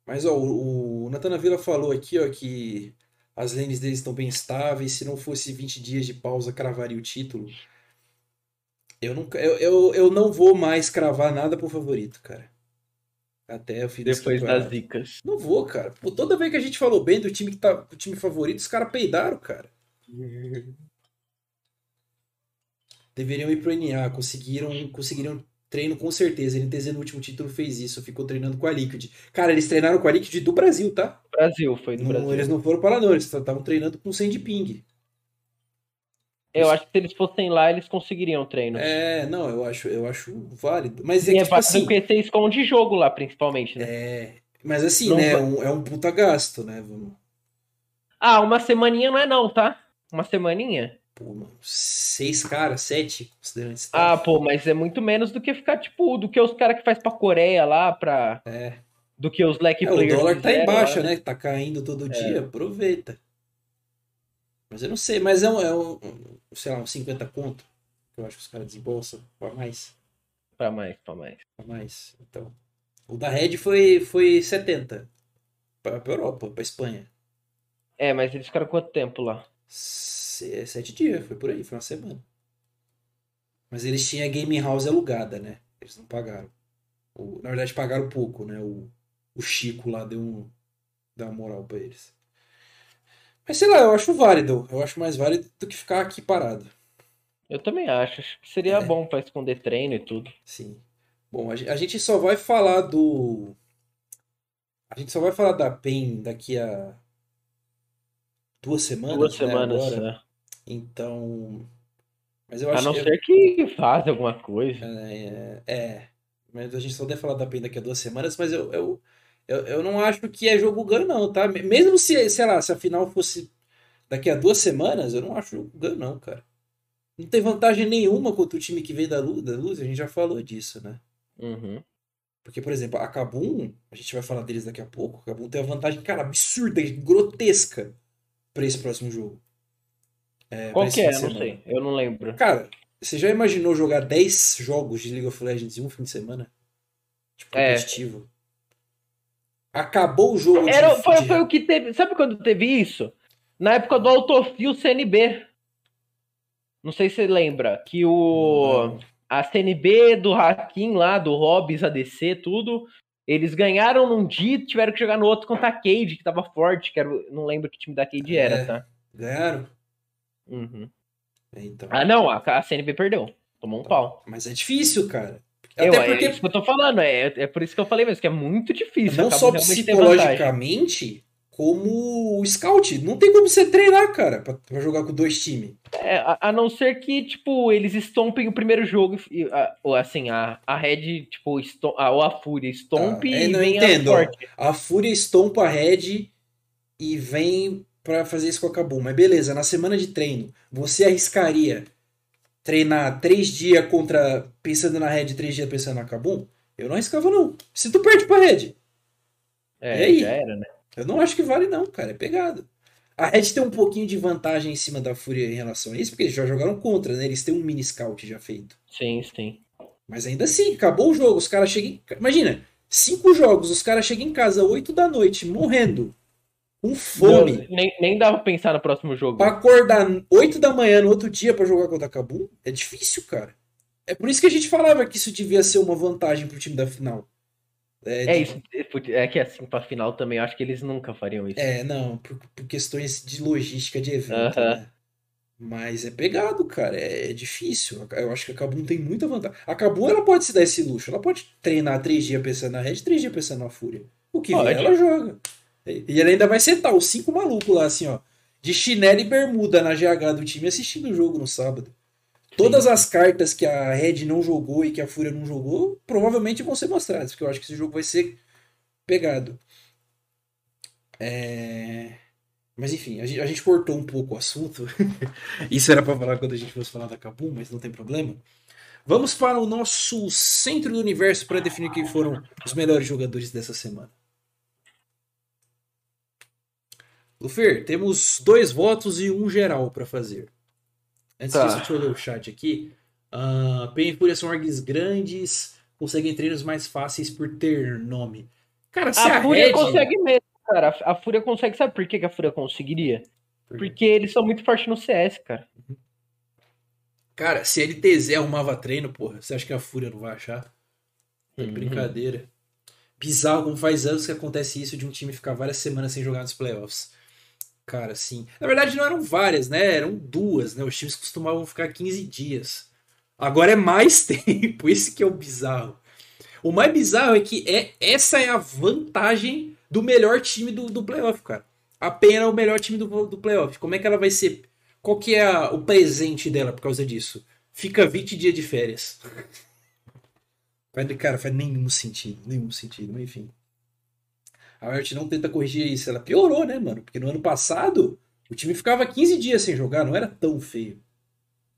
Mas, ó, o, o Natana Villa falou aqui, ó, que as lanes deles estão bem estáveis. Se não fosse 20 dias de pausa, cravaria o título. Eu não, eu, eu, eu não vou mais cravar nada pro favorito, cara. Até o fim depois das zicas. Não vou, cara. Pô, toda vez que a gente falou bem do time que tá, do time favorito, os caras peidaram, cara. Deveriam ir pro NA, conseguiram, conseguiram treino com certeza. A NTZ no último título fez isso, ficou treinando com a Liquid. Cara, eles treinaram com a Liquid do Brasil, tá? Brasil, foi no Não- Brasil. eles não foram para lá, não. Eles estavam treinando com Sandy Ping. Eu acho que se eles fossem lá, eles conseguiriam treino. É, não, eu acho, eu acho válido. Mas é e que, é tipo assim. porque você esconde jogo lá, principalmente, né? É, mas assim, Não né? vai- É um, é um puta gasto, né? Vamos- Ah, uma semaninha não é não, tá? Uma semaninha? Pô, mano, seis caras, sete, considerando esse Ah, pô, mas é muito menos do que ficar, tipo, do que os caras que faz pra Coreia lá, pra... É. Do que os leque É, o players dólar tá em baixa, né? Tá caindo todo É. dia, aproveita. Mas eu não sei, mas é um, é um, sei lá, uns 50 conto. que Eu acho que os caras desembolsam pra mais. Pra mais, pra mais. Pra mais. Então. O da Red foi, foi 70. Pra, pra Europa, pra Espanha. É, mas eles ficaram quanto tempo lá? Se- Sete dias, foi por aí, foi uma semana. Mas eles tinham a Game House alugada, né? Eles não pagaram. O- na verdade, pagaram pouco, né? O, o Chico lá deu, um, deu uma moral pra eles. Mas sei lá, eu acho válido. Eu acho mais válido do que ficar aqui parado. Eu também acho. Acho que seria É. bom pra esconder treino e tudo. Sim. Bom, a gen- a gente só vai falar do. A gente só vai falar da PEN daqui a duas semanas, Duas né, semanas, agora. né? Então. Mas eu A acho não eu- ser que faz alguma coisa. É, é, mas a gente só deve falar da PEN daqui a duas semanas, mas eu, eu, eu, eu não acho que é jogo ganho, não, tá? Mesmo se, sei lá, se a final fosse daqui a duas semanas, eu não acho jogo ganho, não, cara. Não tem vantagem nenhuma contra o time que veio da luz, da luz, a gente já falou disso, né? Uhum. Porque, por exemplo, a Kabum, a gente vai falar deles daqui a pouco, a Kabum tem uma vantagem, cara, absurda, grotesca pra esse próximo jogo. É, Qual que é? Eu não sei. Eu não lembro. Cara, você já imaginou jogar 10 jogos de League of Legends em um fim de semana? Tipo, É. competitivo. Acabou o jogo de, Era, foi, de- foi o que teve. Sabe quando teve isso? Na época do Autofil CNB. Não sei se você lembra. Que o. A CNB do Hakim lá, do Hobbs, ADC, tudo. Eles ganharam num dia e tiveram que jogar no outro contra a Cade, que tava forte, que era, não lembro que time da Cade era, É. tá? Ganharam? Uhum. Então. Ah, não, a, a CNB perdeu. Tomou um pau. Mas é difícil, cara. Eu, Até porque É isso que eu tô falando, é, é por isso que eu falei mesmo, que é muito difícil. não só psicologicamente, como o scout. Não tem como você treinar, cara, pra, pra jogar com dois times. É, a, a não ser que, tipo, eles estompem o primeiro jogo, e, a- ou assim, a, a Red, tipo, estom, a, ou a Fúria estompe Tá, é, e não entendo, forte. A Fúria estompa a Red e vem pra fazer isso com a Kabum. Mas beleza, na semana de treino, você arriscaria treinar três dias contra. pensando na Red, três dias pensando na Kabum? Eu não arriscava, não. Se tu perde pra Red, É, E aí? já era, né? eu não acho que vale, não, cara. É pegado. A Red tem um pouquinho de vantagem em cima da Fúria em relação a isso, porque eles já jogaram contra, né? Eles têm um mini scout já feito. Sim, sim. Mas ainda assim, acabou o jogo, os caras chegam. Imagina, cinco jogos, os caras chegam em casa 8 da noite, morrendo. Com fome. Nem, nem dava pra pensar no próximo jogo. Pra acordar 8 da manhã no outro dia para jogar contra a Cabum, é difícil, cara. É por isso que a gente falava que isso devia ser uma vantagem pro time da final. É, é isso. É que assim, pra final também, acho que eles nunca fariam isso. É, não, por, por questões de logística de evento, uh -huh. né? Mas é pegado, cara. É, é, difícil. Eu acho que a Kabum tem muita vantagem. A Kabum, ela pode se dar esse luxo. Ela pode treinar três dias pensando na Red, três dias pensando na Fúria. O que vier, ela joga. E ela ainda vai sentar os cinco malucos lá, assim, ó. De chinelo e bermuda na GH do time assistindo o jogo no sábado. Todas as cartas que a Red não jogou e que a Fúria não jogou, provavelmente vão ser mostradas, porque eu acho que esse jogo vai ser pegado. É... Mas enfim, a gente, a gente cortou um pouco o assunto. Isso era para falar quando a gente fosse falar da Kabum, mas não tem problema. Vamos para o nosso centro do universo para definir quem foram os melhores jogadores dessa semana. Lufer, temos dois votos e um geral para fazer. Antes tá. disso, deixa eu ler o chat aqui. Uh, Pen e Fúria são orgs grandes, conseguem treinos mais fáceis por ter nome. Cara, se a, a Fúria Red... consegue mesmo, cara. A Fúria consegue. Sabe por que, que a Fúria conseguiria? Por Porque eles são muito fortes no CS, cara. Uhum. Cara, se LTZ arrumava treino, porra, você acha que a Fúria não vai achar? É uhum. brincadeira. Bizarro como faz anos que acontece isso de um time ficar várias semanas sem jogar nos playoffs. Cara, sim. Na verdade, não eram várias, né? Eram duas, né? Os times costumavam ficar 15 dias. Agora é mais tempo. Esse que é o bizarro. O mais bizarro é que é, essa é a vantagem do melhor time do, do playoff, cara. A Pena é o melhor time do, do playoff. Como é que ela vai ser? Qual que é a, o presente dela por causa disso? Fica 20 dias de férias. Cara, faz nenhum sentido. Nenhum sentido, mas enfim a Riot não tenta corrigir isso. Ela piorou, né, mano? Porque no ano passado o time ficava 15 dias sem jogar, não era tão feio.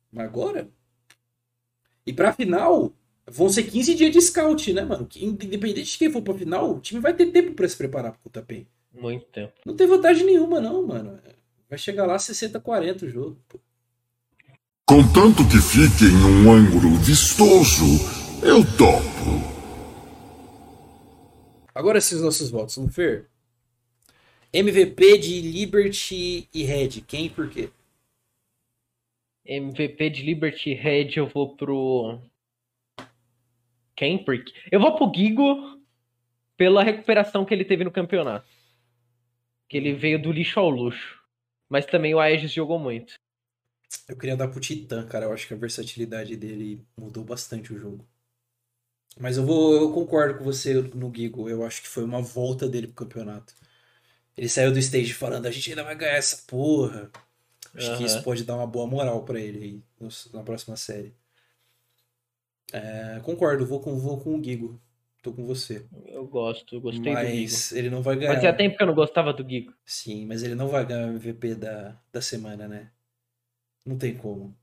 Mas agora. E pra final, vão ser 15 dias de scout, né, mano? Independente de quem for pra final, o time vai ter tempo para se preparar pro Tapem. Muito tempo. Não tem vantagem nenhuma, não, mano. Vai chegar lá 60-40 o jogo. Pô. Contanto que fique em um ângulo vistoso, eu topo. Agora os nossos votos, Lufer. MVP de Liberty e Red, quem e por quê? MVP de Liberty e Red eu vou pro. Quem? Por quê? Eu vou pro Gigo pela recuperação que ele teve no campeonato. Que ele veio do lixo ao luxo. Mas também o Aegis jogou muito. Eu queria dar pro Titã, cara. Eu acho que a versatilidade dele mudou bastante o jogo. Mas eu vou, eu concordo com você no Gigo. Eu acho que foi uma volta dele pro campeonato. Ele saiu do stage falando, a gente ainda vai ganhar essa porra. Acho uhum. que isso pode dar uma boa moral para ele aí na próxima série. É, concordo, vou com, vou com o Gigo. Tô com você. Eu gosto, eu gostei mas do Gigo. Mas ele não vai ganhar. Fazia tempo que eu não gostava do Gigo. Sim, mas ele não vai ganhar o MVP da, da semana, né? Não tem como.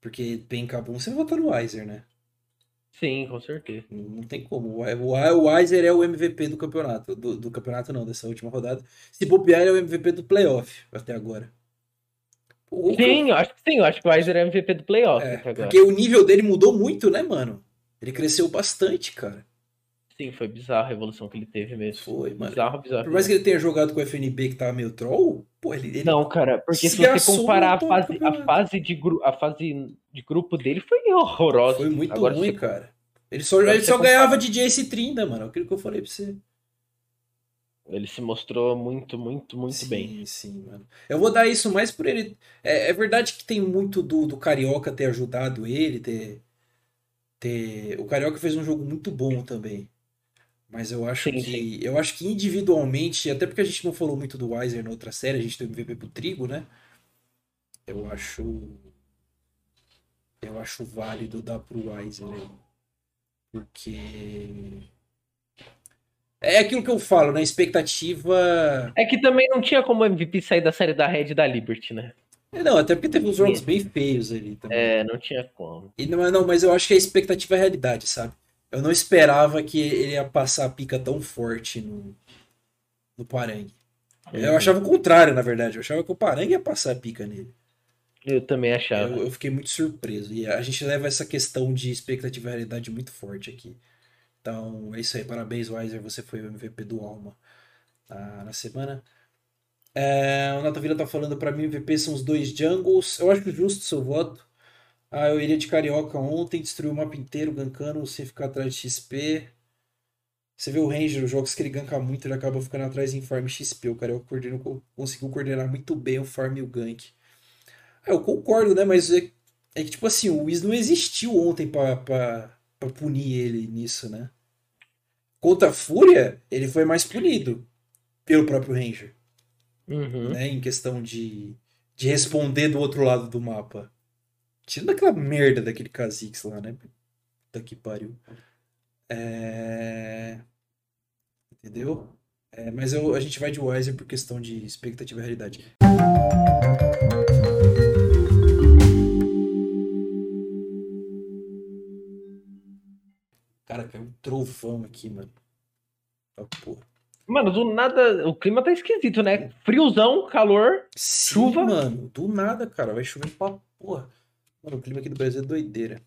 Porque bem Cabum, você vai votar no Weiser, né? Sim, com certeza. Não tem como. O Weiser é o MVP do campeonato. Do, do, campeonato não, dessa última rodada. Se bobear, ele é o MVP do playoff até agora. O, sim, eu acho que sim. Eu acho que o Weiser é o MVP do playoff é, até agora. Porque o nível dele mudou muito, né, mano? Ele cresceu bastante, cara. Sim, foi bizarro a evolução que ele teve mesmo. Foi, mano. Bizarro, bizarro. Por mais que ele tenha jogado com o FNB que tava meio troll, pô, ele. ele não, cara, porque se você comparar a fase, a fase, de, gru, a fase de grupo dele foi horrorosa. Foi muito Agora, ruim, você... cara. Ele só, ele só ganhava de Jace 30, mano. Aquilo que eu falei pra você. Ele se mostrou muito, muito, muito sim, bem. Sim, sim, mano. Eu vou dar isso mais por ele. É, é verdade que tem muito do, do Carioca ter ajudado ele, ter, ter. O Carioca fez um jogo muito bom também. Mas eu acho sim, que. Sim. Eu acho que individualmente, até porque a gente não falou muito do Weiser na outra série, a gente tem o MVP pro Trigo, né? Eu acho. Eu acho válido dar pro Weiser, né? Porque. É aquilo que eu falo, né? Expectativa. É que também não tinha como o MVP sair da série da Red da Liberty, né? É, não, até porque teve uns jogos bem feios ali também. É, não tinha como. E não, não, mas eu acho que a expectativa é a realidade, sabe? Eu não esperava que ele ia passar a pica tão forte no, no Parangue. Eu achava o contrário, na verdade. Eu achava que o Parangue ia passar a pica nele. Eu também achava. Eu, eu fiquei muito surpreso. E a gente leva essa questão de expectativa e realidade muito forte aqui. Então, é isso aí. Parabéns, Weiser. Você foi o MVP do Alma na, na semana. É, o Nata Vila tá falando pra mim, MVP são os dois jungles. Eu acho justo o seu voto. Ah, eu iria de Carioca ontem, destruiu o mapa inteiro, gankando sem ficar atrás de XP. Você vê o Ranger, os jogos que ele ganka muito, ele acaba ficando atrás em farm XP. O Carioca coordenou, conseguiu coordenar muito bem o farm e o gank. Ah, eu concordo, né? Mas é, é que, tipo assim, o Wiz não existiu ontem pra, pra, pra punir ele nisso, né? Contra a Fúria, ele foi mais punido pelo próprio Ranger. Uhum. Né? Em questão de, de responder do outro lado do mapa. Tirando aquela merda daquele Kha'Zix lá, né? Puta que pariu. É... Entendeu? É, mas eu, a gente vai de Wiser por questão de expectativa e realidade. Cara, caiu um trovão aqui, mano. Ah, porra. Mano, do nada, o clima tá esquisito, né? Friozão, calor. Sim, Chuva? mano. Do nada, cara. Vai chover pra porra. Mano, o clima aqui do Brasil é doideira.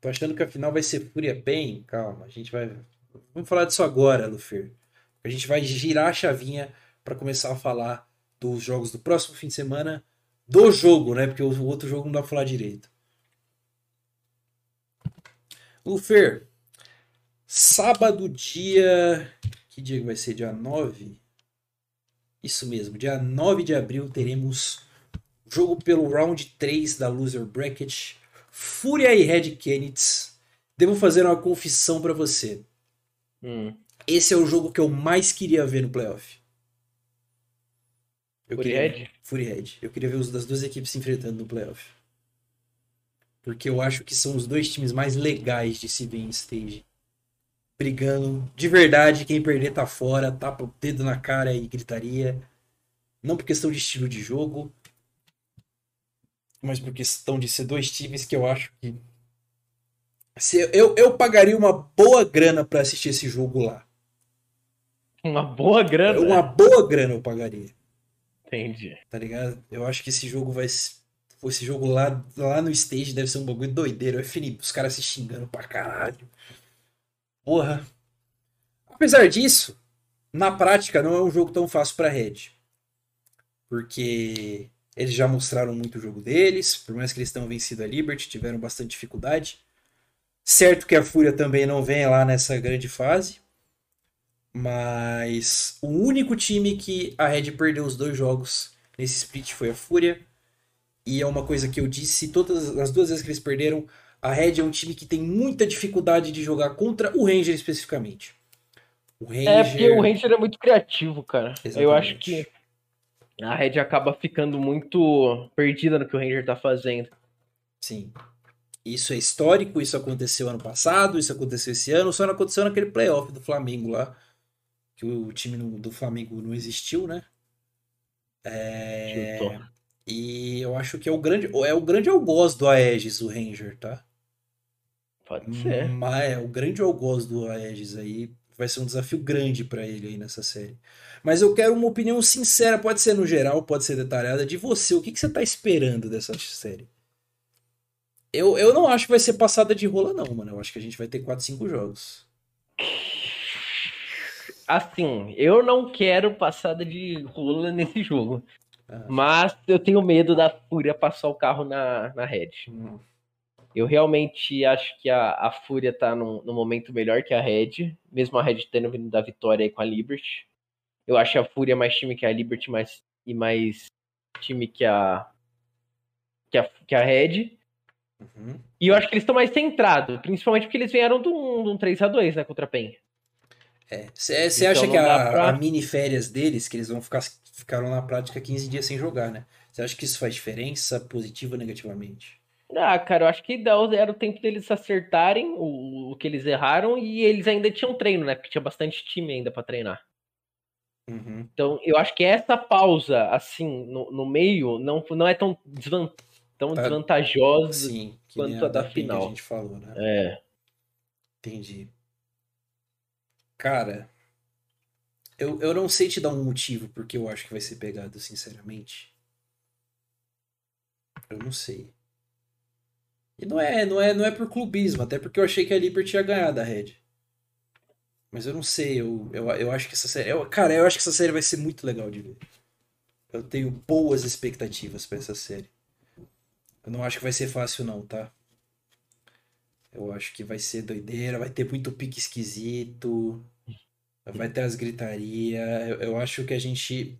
Tô achando que a final vai ser Fúria Pen. Calma, a gente vai. Vamos falar disso agora, Lufer. A gente vai girar a chavinha pra começar a falar dos jogos do próximo fim de semana. Do jogo, né? Porque o outro jogo não dá pra falar direito. Lufer, sábado, dia. Que dia vai ser? Dia 9? Isso mesmo, dia 9 de abril teremos jogo pelo round 3 da Loser Bracket. Fúria e Red Kennedy. Devo fazer uma confissão pra você. Hum. Esse é o jogo que eu mais queria ver no playoff. Eu Fury queria... Red? Fury Red. Eu queria ver os das duas equipes se enfrentando no playoff. Porque eu acho que são os dois times mais legais de se ver em stage. Brigando de verdade, quem perder tá fora, tapa o dedo na cara e gritaria. Não por questão de estilo de jogo, mas por questão de ser dois times que eu acho que. Se eu, eu pagaria uma boa grana pra assistir esse jogo lá. Uma boa grana. Uma boa grana eu pagaria. Entendi. tá ligado? Eu acho que esse jogo vai. Esse jogo lá, lá no stage deve ser um bagulho doideiro. É Felipe, os caras se xingando pra caralho. Porra. Apesar disso, na prática não é um jogo tão fácil pra Red. Porque eles já mostraram muito o jogo deles. Por mais que eles tenham vencido a Liberty, tiveram bastante dificuldade. Certo que a Fúria também não vem lá nessa grande fase. Mas o único time que a Red perdeu os dois jogos nesse split foi a Fúria. E é uma coisa que eu disse, todas as duas vezes que eles perderam, a Red é um time que tem muita dificuldade de jogar contra o Ranger especificamente. O Ranger, É porque o Ranger é muito criativo, cara. Eu Exatamente. acho que a Red acaba ficando muito perdida no que o Ranger tá fazendo. sim. Isso é histórico, isso aconteceu ano passado, isso aconteceu esse ano, só não aconteceu naquele playoff do Flamengo lá, que o time do Flamengo não existiu, né? É... Chutou. E eu acho que é o grande, é o grande algoz do Aegis, o Ranger, tá? Pode ser. Mas é, o grande algoz do Aegis aí vai ser um desafio grande pra ele aí nessa série. Mas eu quero uma opinião sincera, pode ser no geral, pode ser detalhada, de você. O que, que você tá esperando dessa série? Eu, eu não acho que vai ser passada de rola, não, mano. Eu acho que a gente vai ter 4, 5 jogos. Assim, eu não quero passada de rola nesse jogo. Ah. Mas eu tenho medo da Fúria passar o carro na, na Red. Hum, Eu realmente acho que a, a Fúria tá num, num momento melhor que a Red, mesmo a Red tendo vindo da vitória aí com a Liberty. Eu acho a Fúria mais time que a Liberty mais, e mais time que a, que a, que a Red. uhum. E eu acho que eles estão mais centrados, principalmente porque eles vieram de um, de um 3x2, né, contra a PEN. É. Você Então acha que a, pra- a mini férias deles, que eles vão ficar ficaram na prática 15 dias sem jogar, né? Você acha que isso faz diferença, positiva ou negativamente? Ah, cara, eu acho que era o tempo deles acertarem o, o que eles erraram e eles ainda tinham treino, né? Porque tinha bastante time ainda pra treinar. Uhum. Então, eu acho que essa pausa, assim, no, no meio, não, não é tão, desvan- tão Tá. desvantajosa. Sim, que quanto nem a da que final. a gente falou, né? É. Entendi. Cara, Eu, eu não sei te dar um motivo porque eu acho que vai ser pegado, sinceramente. Eu não sei. E não é, não é, não é por clubismo, até porque eu achei que a Liberty ia ganhar da Red. Mas eu não sei, eu, eu, eu acho que essa série. Eu, cara, eu acho que essa série vai ser muito legal de ver. Eu tenho boas expectativas pra essa série. Eu não acho que vai ser fácil, não, tá? Eu acho que vai ser doideira, vai ter muito pique esquisito, vai ter as gritaria. Eu, eu acho que a gente.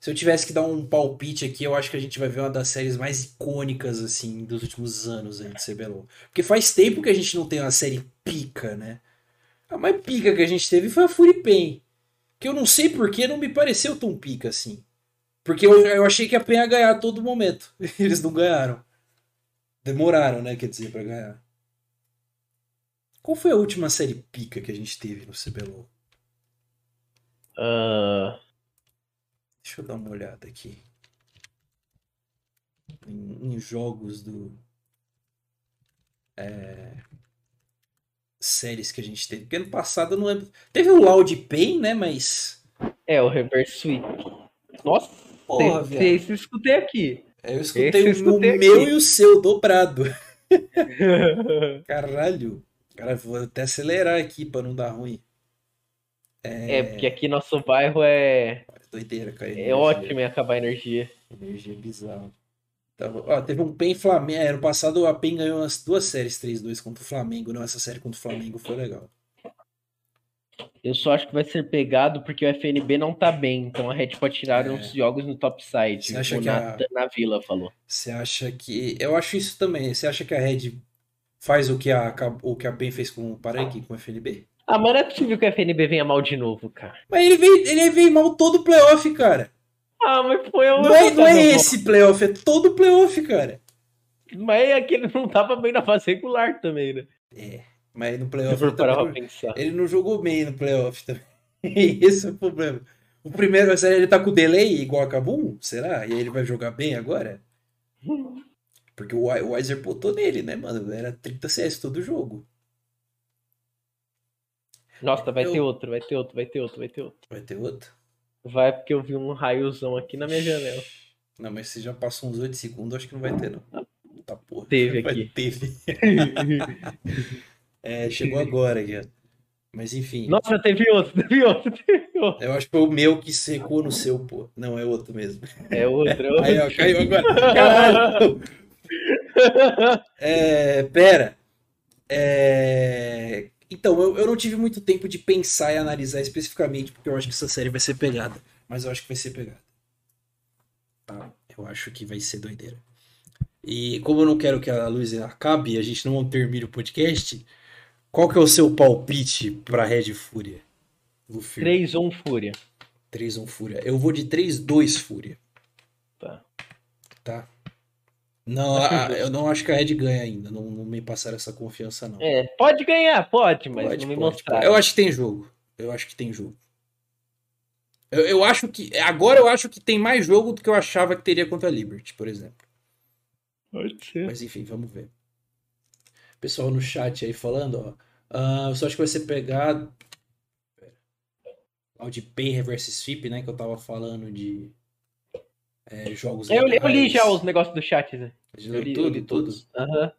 Se eu tivesse que dar um palpite aqui, eu acho que a gente vai ver uma das séries mais icônicas, assim, dos últimos anos aí de CBLOL. Porque faz tempo que a gente não tem uma série pica, né? A mais pica que a gente teve foi a Fury Pain. Que eu não sei porque não me pareceu tão pica assim. Porque eu, eu achei que a PEN ia ganhar a todo momento. Eles não ganharam. Demoraram, né? Quer dizer, pra ganhar. Qual foi a última série pica que a gente teve no CBLOL? Ah, Deixa eu dar uma olhada aqui. Em, em jogos do. É, séries que a gente teve. Porque ano passado eu não lembro. Teve o Loud Pain, né? Mas. é, o Reverse Sweep. Nossa, Porra, esse, viado. esse eu escutei aqui. Eu escutei Esse eu o escutei meu aqui. e o seu dobrado. Caralho. Cara, vou até acelerar aqui pra não dar ruim. É, porque aqui nosso bairro é, Doideira, cara. é ótimo em acabar a energia. Energia bizarra. Então, ó, teve um PEN Flamengo. É, ano passado a PEN ganhou umas duas séries 3-2 contra o Flamengo. Não, essa série contra o Flamengo foi legal. Eu só acho que vai ser pegado porque o FNB não tá bem, então a Red pode tirar É. uns jogos no top side. Você acha o que a- na Vila falou. Você acha que. Eu acho isso também. Você acha que a Red faz o que a, o que a PEN fez com o Paraguai, com o FNB? Ah, mas não é possível que o FNB venha mal de novo, cara. Mas ele veio, ele mal todo o playoff, cara. Ah, mas foi o. Não é, não é esse playoff, é todo playoff, cara. Mas é que ele não tava bem na fase regular também, né? Mas no playoff também não- pensar. ele não jogou bem no playoff também. Esse é o problema. O primeiro, será ele tá com delay igual a Kabum? Será? E aí ele vai jogar bem agora? Porque o Wi- o Weiser botou nele, né, mano? Era 30 CS todo jogo. Nossa, vai Eu- ter outro, vai ter outro, vai ter outro, vai ter outro. Vai ter outro? Vai porque eu vi um raiozão aqui na minha janela. Não, mas se já passou uns 8 segundos, acho que não vai ter, não. Tá porra. Teve Vai- aqui. Teve. É, chegou agora aqui, ó. Mas enfim. Nossa, teve outro, teve outro, teve outro. Eu acho que foi o meu que secou no seu, pô. Não, é outro mesmo. É outro, é outro. Aí, ó, caiu agora. Caralho! É, pera. É, Então, eu, eu não tive muito tempo de pensar e analisar especificamente, porque eu acho que essa série vai ser pegada. Mas eu acho que vai ser pegada. Tá? Eu acho que vai ser doideira. E como eu não quero que a luz acabe e a gente não termine o podcast, qual que é o seu palpite pra Red Fúria? Luffy? 3-1 Fúria. 3-1 Fúria. Eu vou de 3-2 Fúria. Tá. Tá? Não, a- eu não acho que a Red ganha ainda. Não, não me passaram essa confiança, não. É, pode ganhar, pode, mas Pode, não me pode, mostraram. pode. Eu acho que tem jogo. Eu acho que tem jogo. Eu, eu acho que. Agora eu acho que tem mais jogo do que eu achava que teria contra a Liberty, por exemplo. Pode ser. Mas enfim, vamos ver. Pessoal no chat aí falando, ó. ah, eu só acho que vai ser pegado. Pera. de Pay Reverse Sweep, né? Que eu tava falando de é, jogos Eu, li- eu li já os negócios do chat, né? Eu li, eu tudo, li tudo. Aham.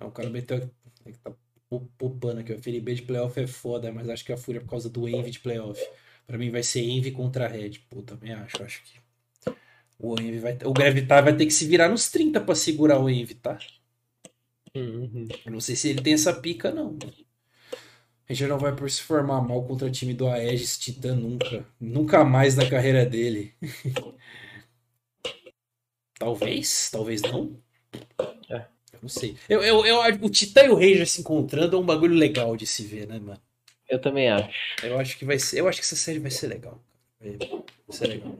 Não, o cara meteu. é que Tá pupando aqui. O FNB de playoff é foda, mas acho que a Fúria é por causa do Envy de playoff. Pra mim vai ser Envy contra Red. Pô, também acho. Acho que. O Envy vai. O Gravitar vai ter que se virar nos 30 pra segurar o Envy, tá? Uhum. Eu não sei se ele tem essa pica, não. A gente não vai por se formar mal contra o time do Aegis Titan nunca. Nunca mais na carreira dele. talvez, talvez não. É. Eu não sei. Eu, eu, eu, o Titã e o Ranger se encontrando é um bagulho legal de se ver, né, mano? Eu também acho. Eu acho que vai ser. Eu acho que essa série vai ser legal. Vai vai ser legal.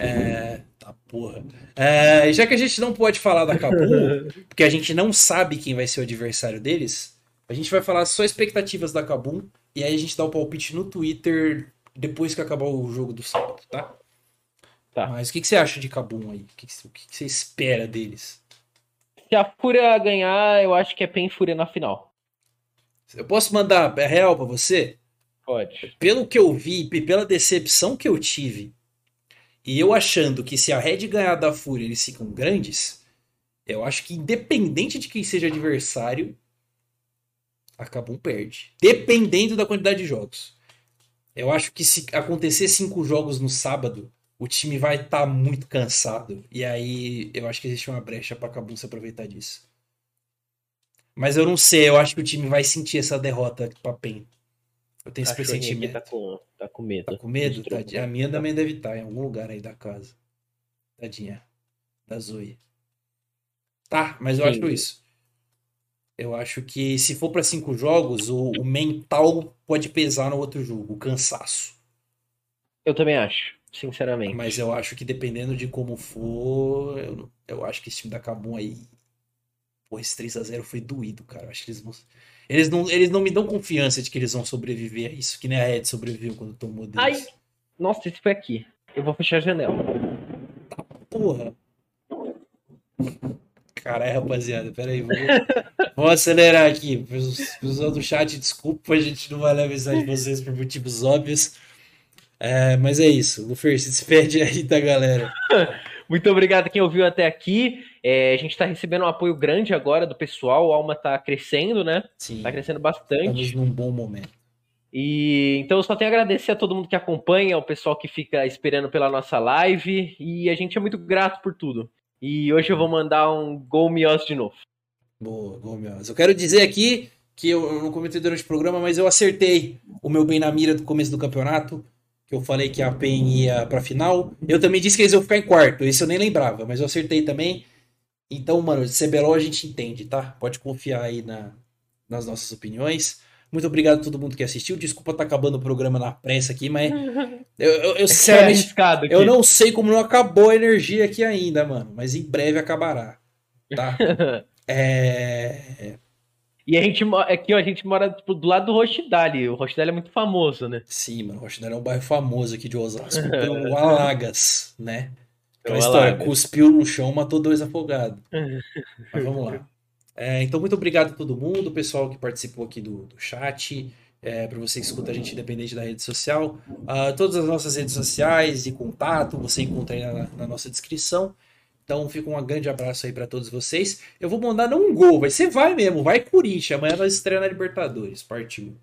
É. Tá porra. É, já que a gente não pode falar da Kabum, porque a gente não sabe quem vai ser o adversário deles, a gente vai falar só expectativas da Kabum e aí a gente dá o palpite no Twitter depois que acabar o jogo do sábado, tá? Tá. Mas o que, que você acha de Kabum aí? O que, que, o que que você espera deles? Se a Fúria ganhar, eu acho que é Pen Fúria na final. Eu posso mandar é real pra você? Pode. Pelo que eu vi, e pela decepção que eu tive, e eu achando que se a Red ganhar da Fúria eles ficam grandes, eu acho que independente de quem seja adversário, a Kabum perde. Dependendo da quantidade de jogos. Eu acho que se acontecer cinco jogos no sábado, o time vai estar tá muito cansado. E aí eu acho que existe uma brecha para Kabum se aproveitar disso. Mas eu não sei, eu acho que o time vai sentir essa derrota pra PEN. Eu tenho esse pressentimento. Tá com, tá com medo. Tá com medo? Tadinha. A minha também deve estar em algum lugar aí da casa. Tadinha. Da Zoe. Tá, mas eu Sim. acho isso. Eu acho que se for para cinco jogos, o, o, mental pode pesar no outro jogo, o cansaço. Eu também acho, sinceramente. Mas eu acho que dependendo de como for, eu, eu acho que esse time da Cabum aí. Pô, esse 3x0 foi doído, cara. Eu acho que eles vão. Eles não, eles não me dão confiança de que eles vão sobreviver a isso, que nem a Ed sobreviveu quando tomou deles. Ai, nossa, esse foi aqui. Eu vou fechar a janela. Tá, porra. Caralho, rapaziada, pera aí. Vamos, vamos acelerar aqui. Pessoal do chat, desculpa, a gente não vai ler a mensagem de vocês por motivos óbvios. É, mas é isso. Lufer, se despede aí da galera. Muito obrigado a quem ouviu até aqui. É, a gente está recebendo um apoio grande agora do pessoal. O Alma está crescendo, né? Sim. Está crescendo bastante. Estamos num bom momento. E então eu só tenho a agradecer a todo mundo que acompanha, o pessoal que fica esperando pela nossa live. E a gente é muito grato por tudo. E hoje eu vou mandar um Gol Mios de novo. Boa, Gol Mios. Eu quero dizer aqui que eu não comentei durante o programa, mas eu acertei o meu bem na mira do começo do campeonato. Que eu falei que a PEN ia pra final. Eu também disse que eles iam ficar em quarto. Esse eu nem lembrava, mas eu acertei também. Então, mano, CBLOL a gente entende, tá? Pode confiar aí na, nas nossas opiniões. Muito obrigado a todo mundo que assistiu. Desculpa estar tá acabando o programa na pressa aqui, mas eu, eu, eu é sinceramente é eu não sei como não acabou a energia aqui ainda, mano. Mas em breve acabará, tá? é... E a gente aqui a gente mora tipo, do lado do Rochdale. O Rochdale é muito famoso, né? Sim, mano. O Rochdale é um bairro famoso aqui de Osasco. pelo Alagas, né? Aquela história, cuspiu no chão, matou dois afogados. Mas vamos lá. É, então, muito obrigado a todo mundo, pessoal que participou aqui do, do chat. É, para você que escuta a gente independente da rede social. Uh, todas as nossas redes sociais e contato você encontra aí na, na nossa descrição. Então fica um grande abraço aí para todos vocês. Eu vou mandar não um gol, vai ser vai mesmo, vai Corinthians. Amanhã nós estreamos na Libertadores. Partiu.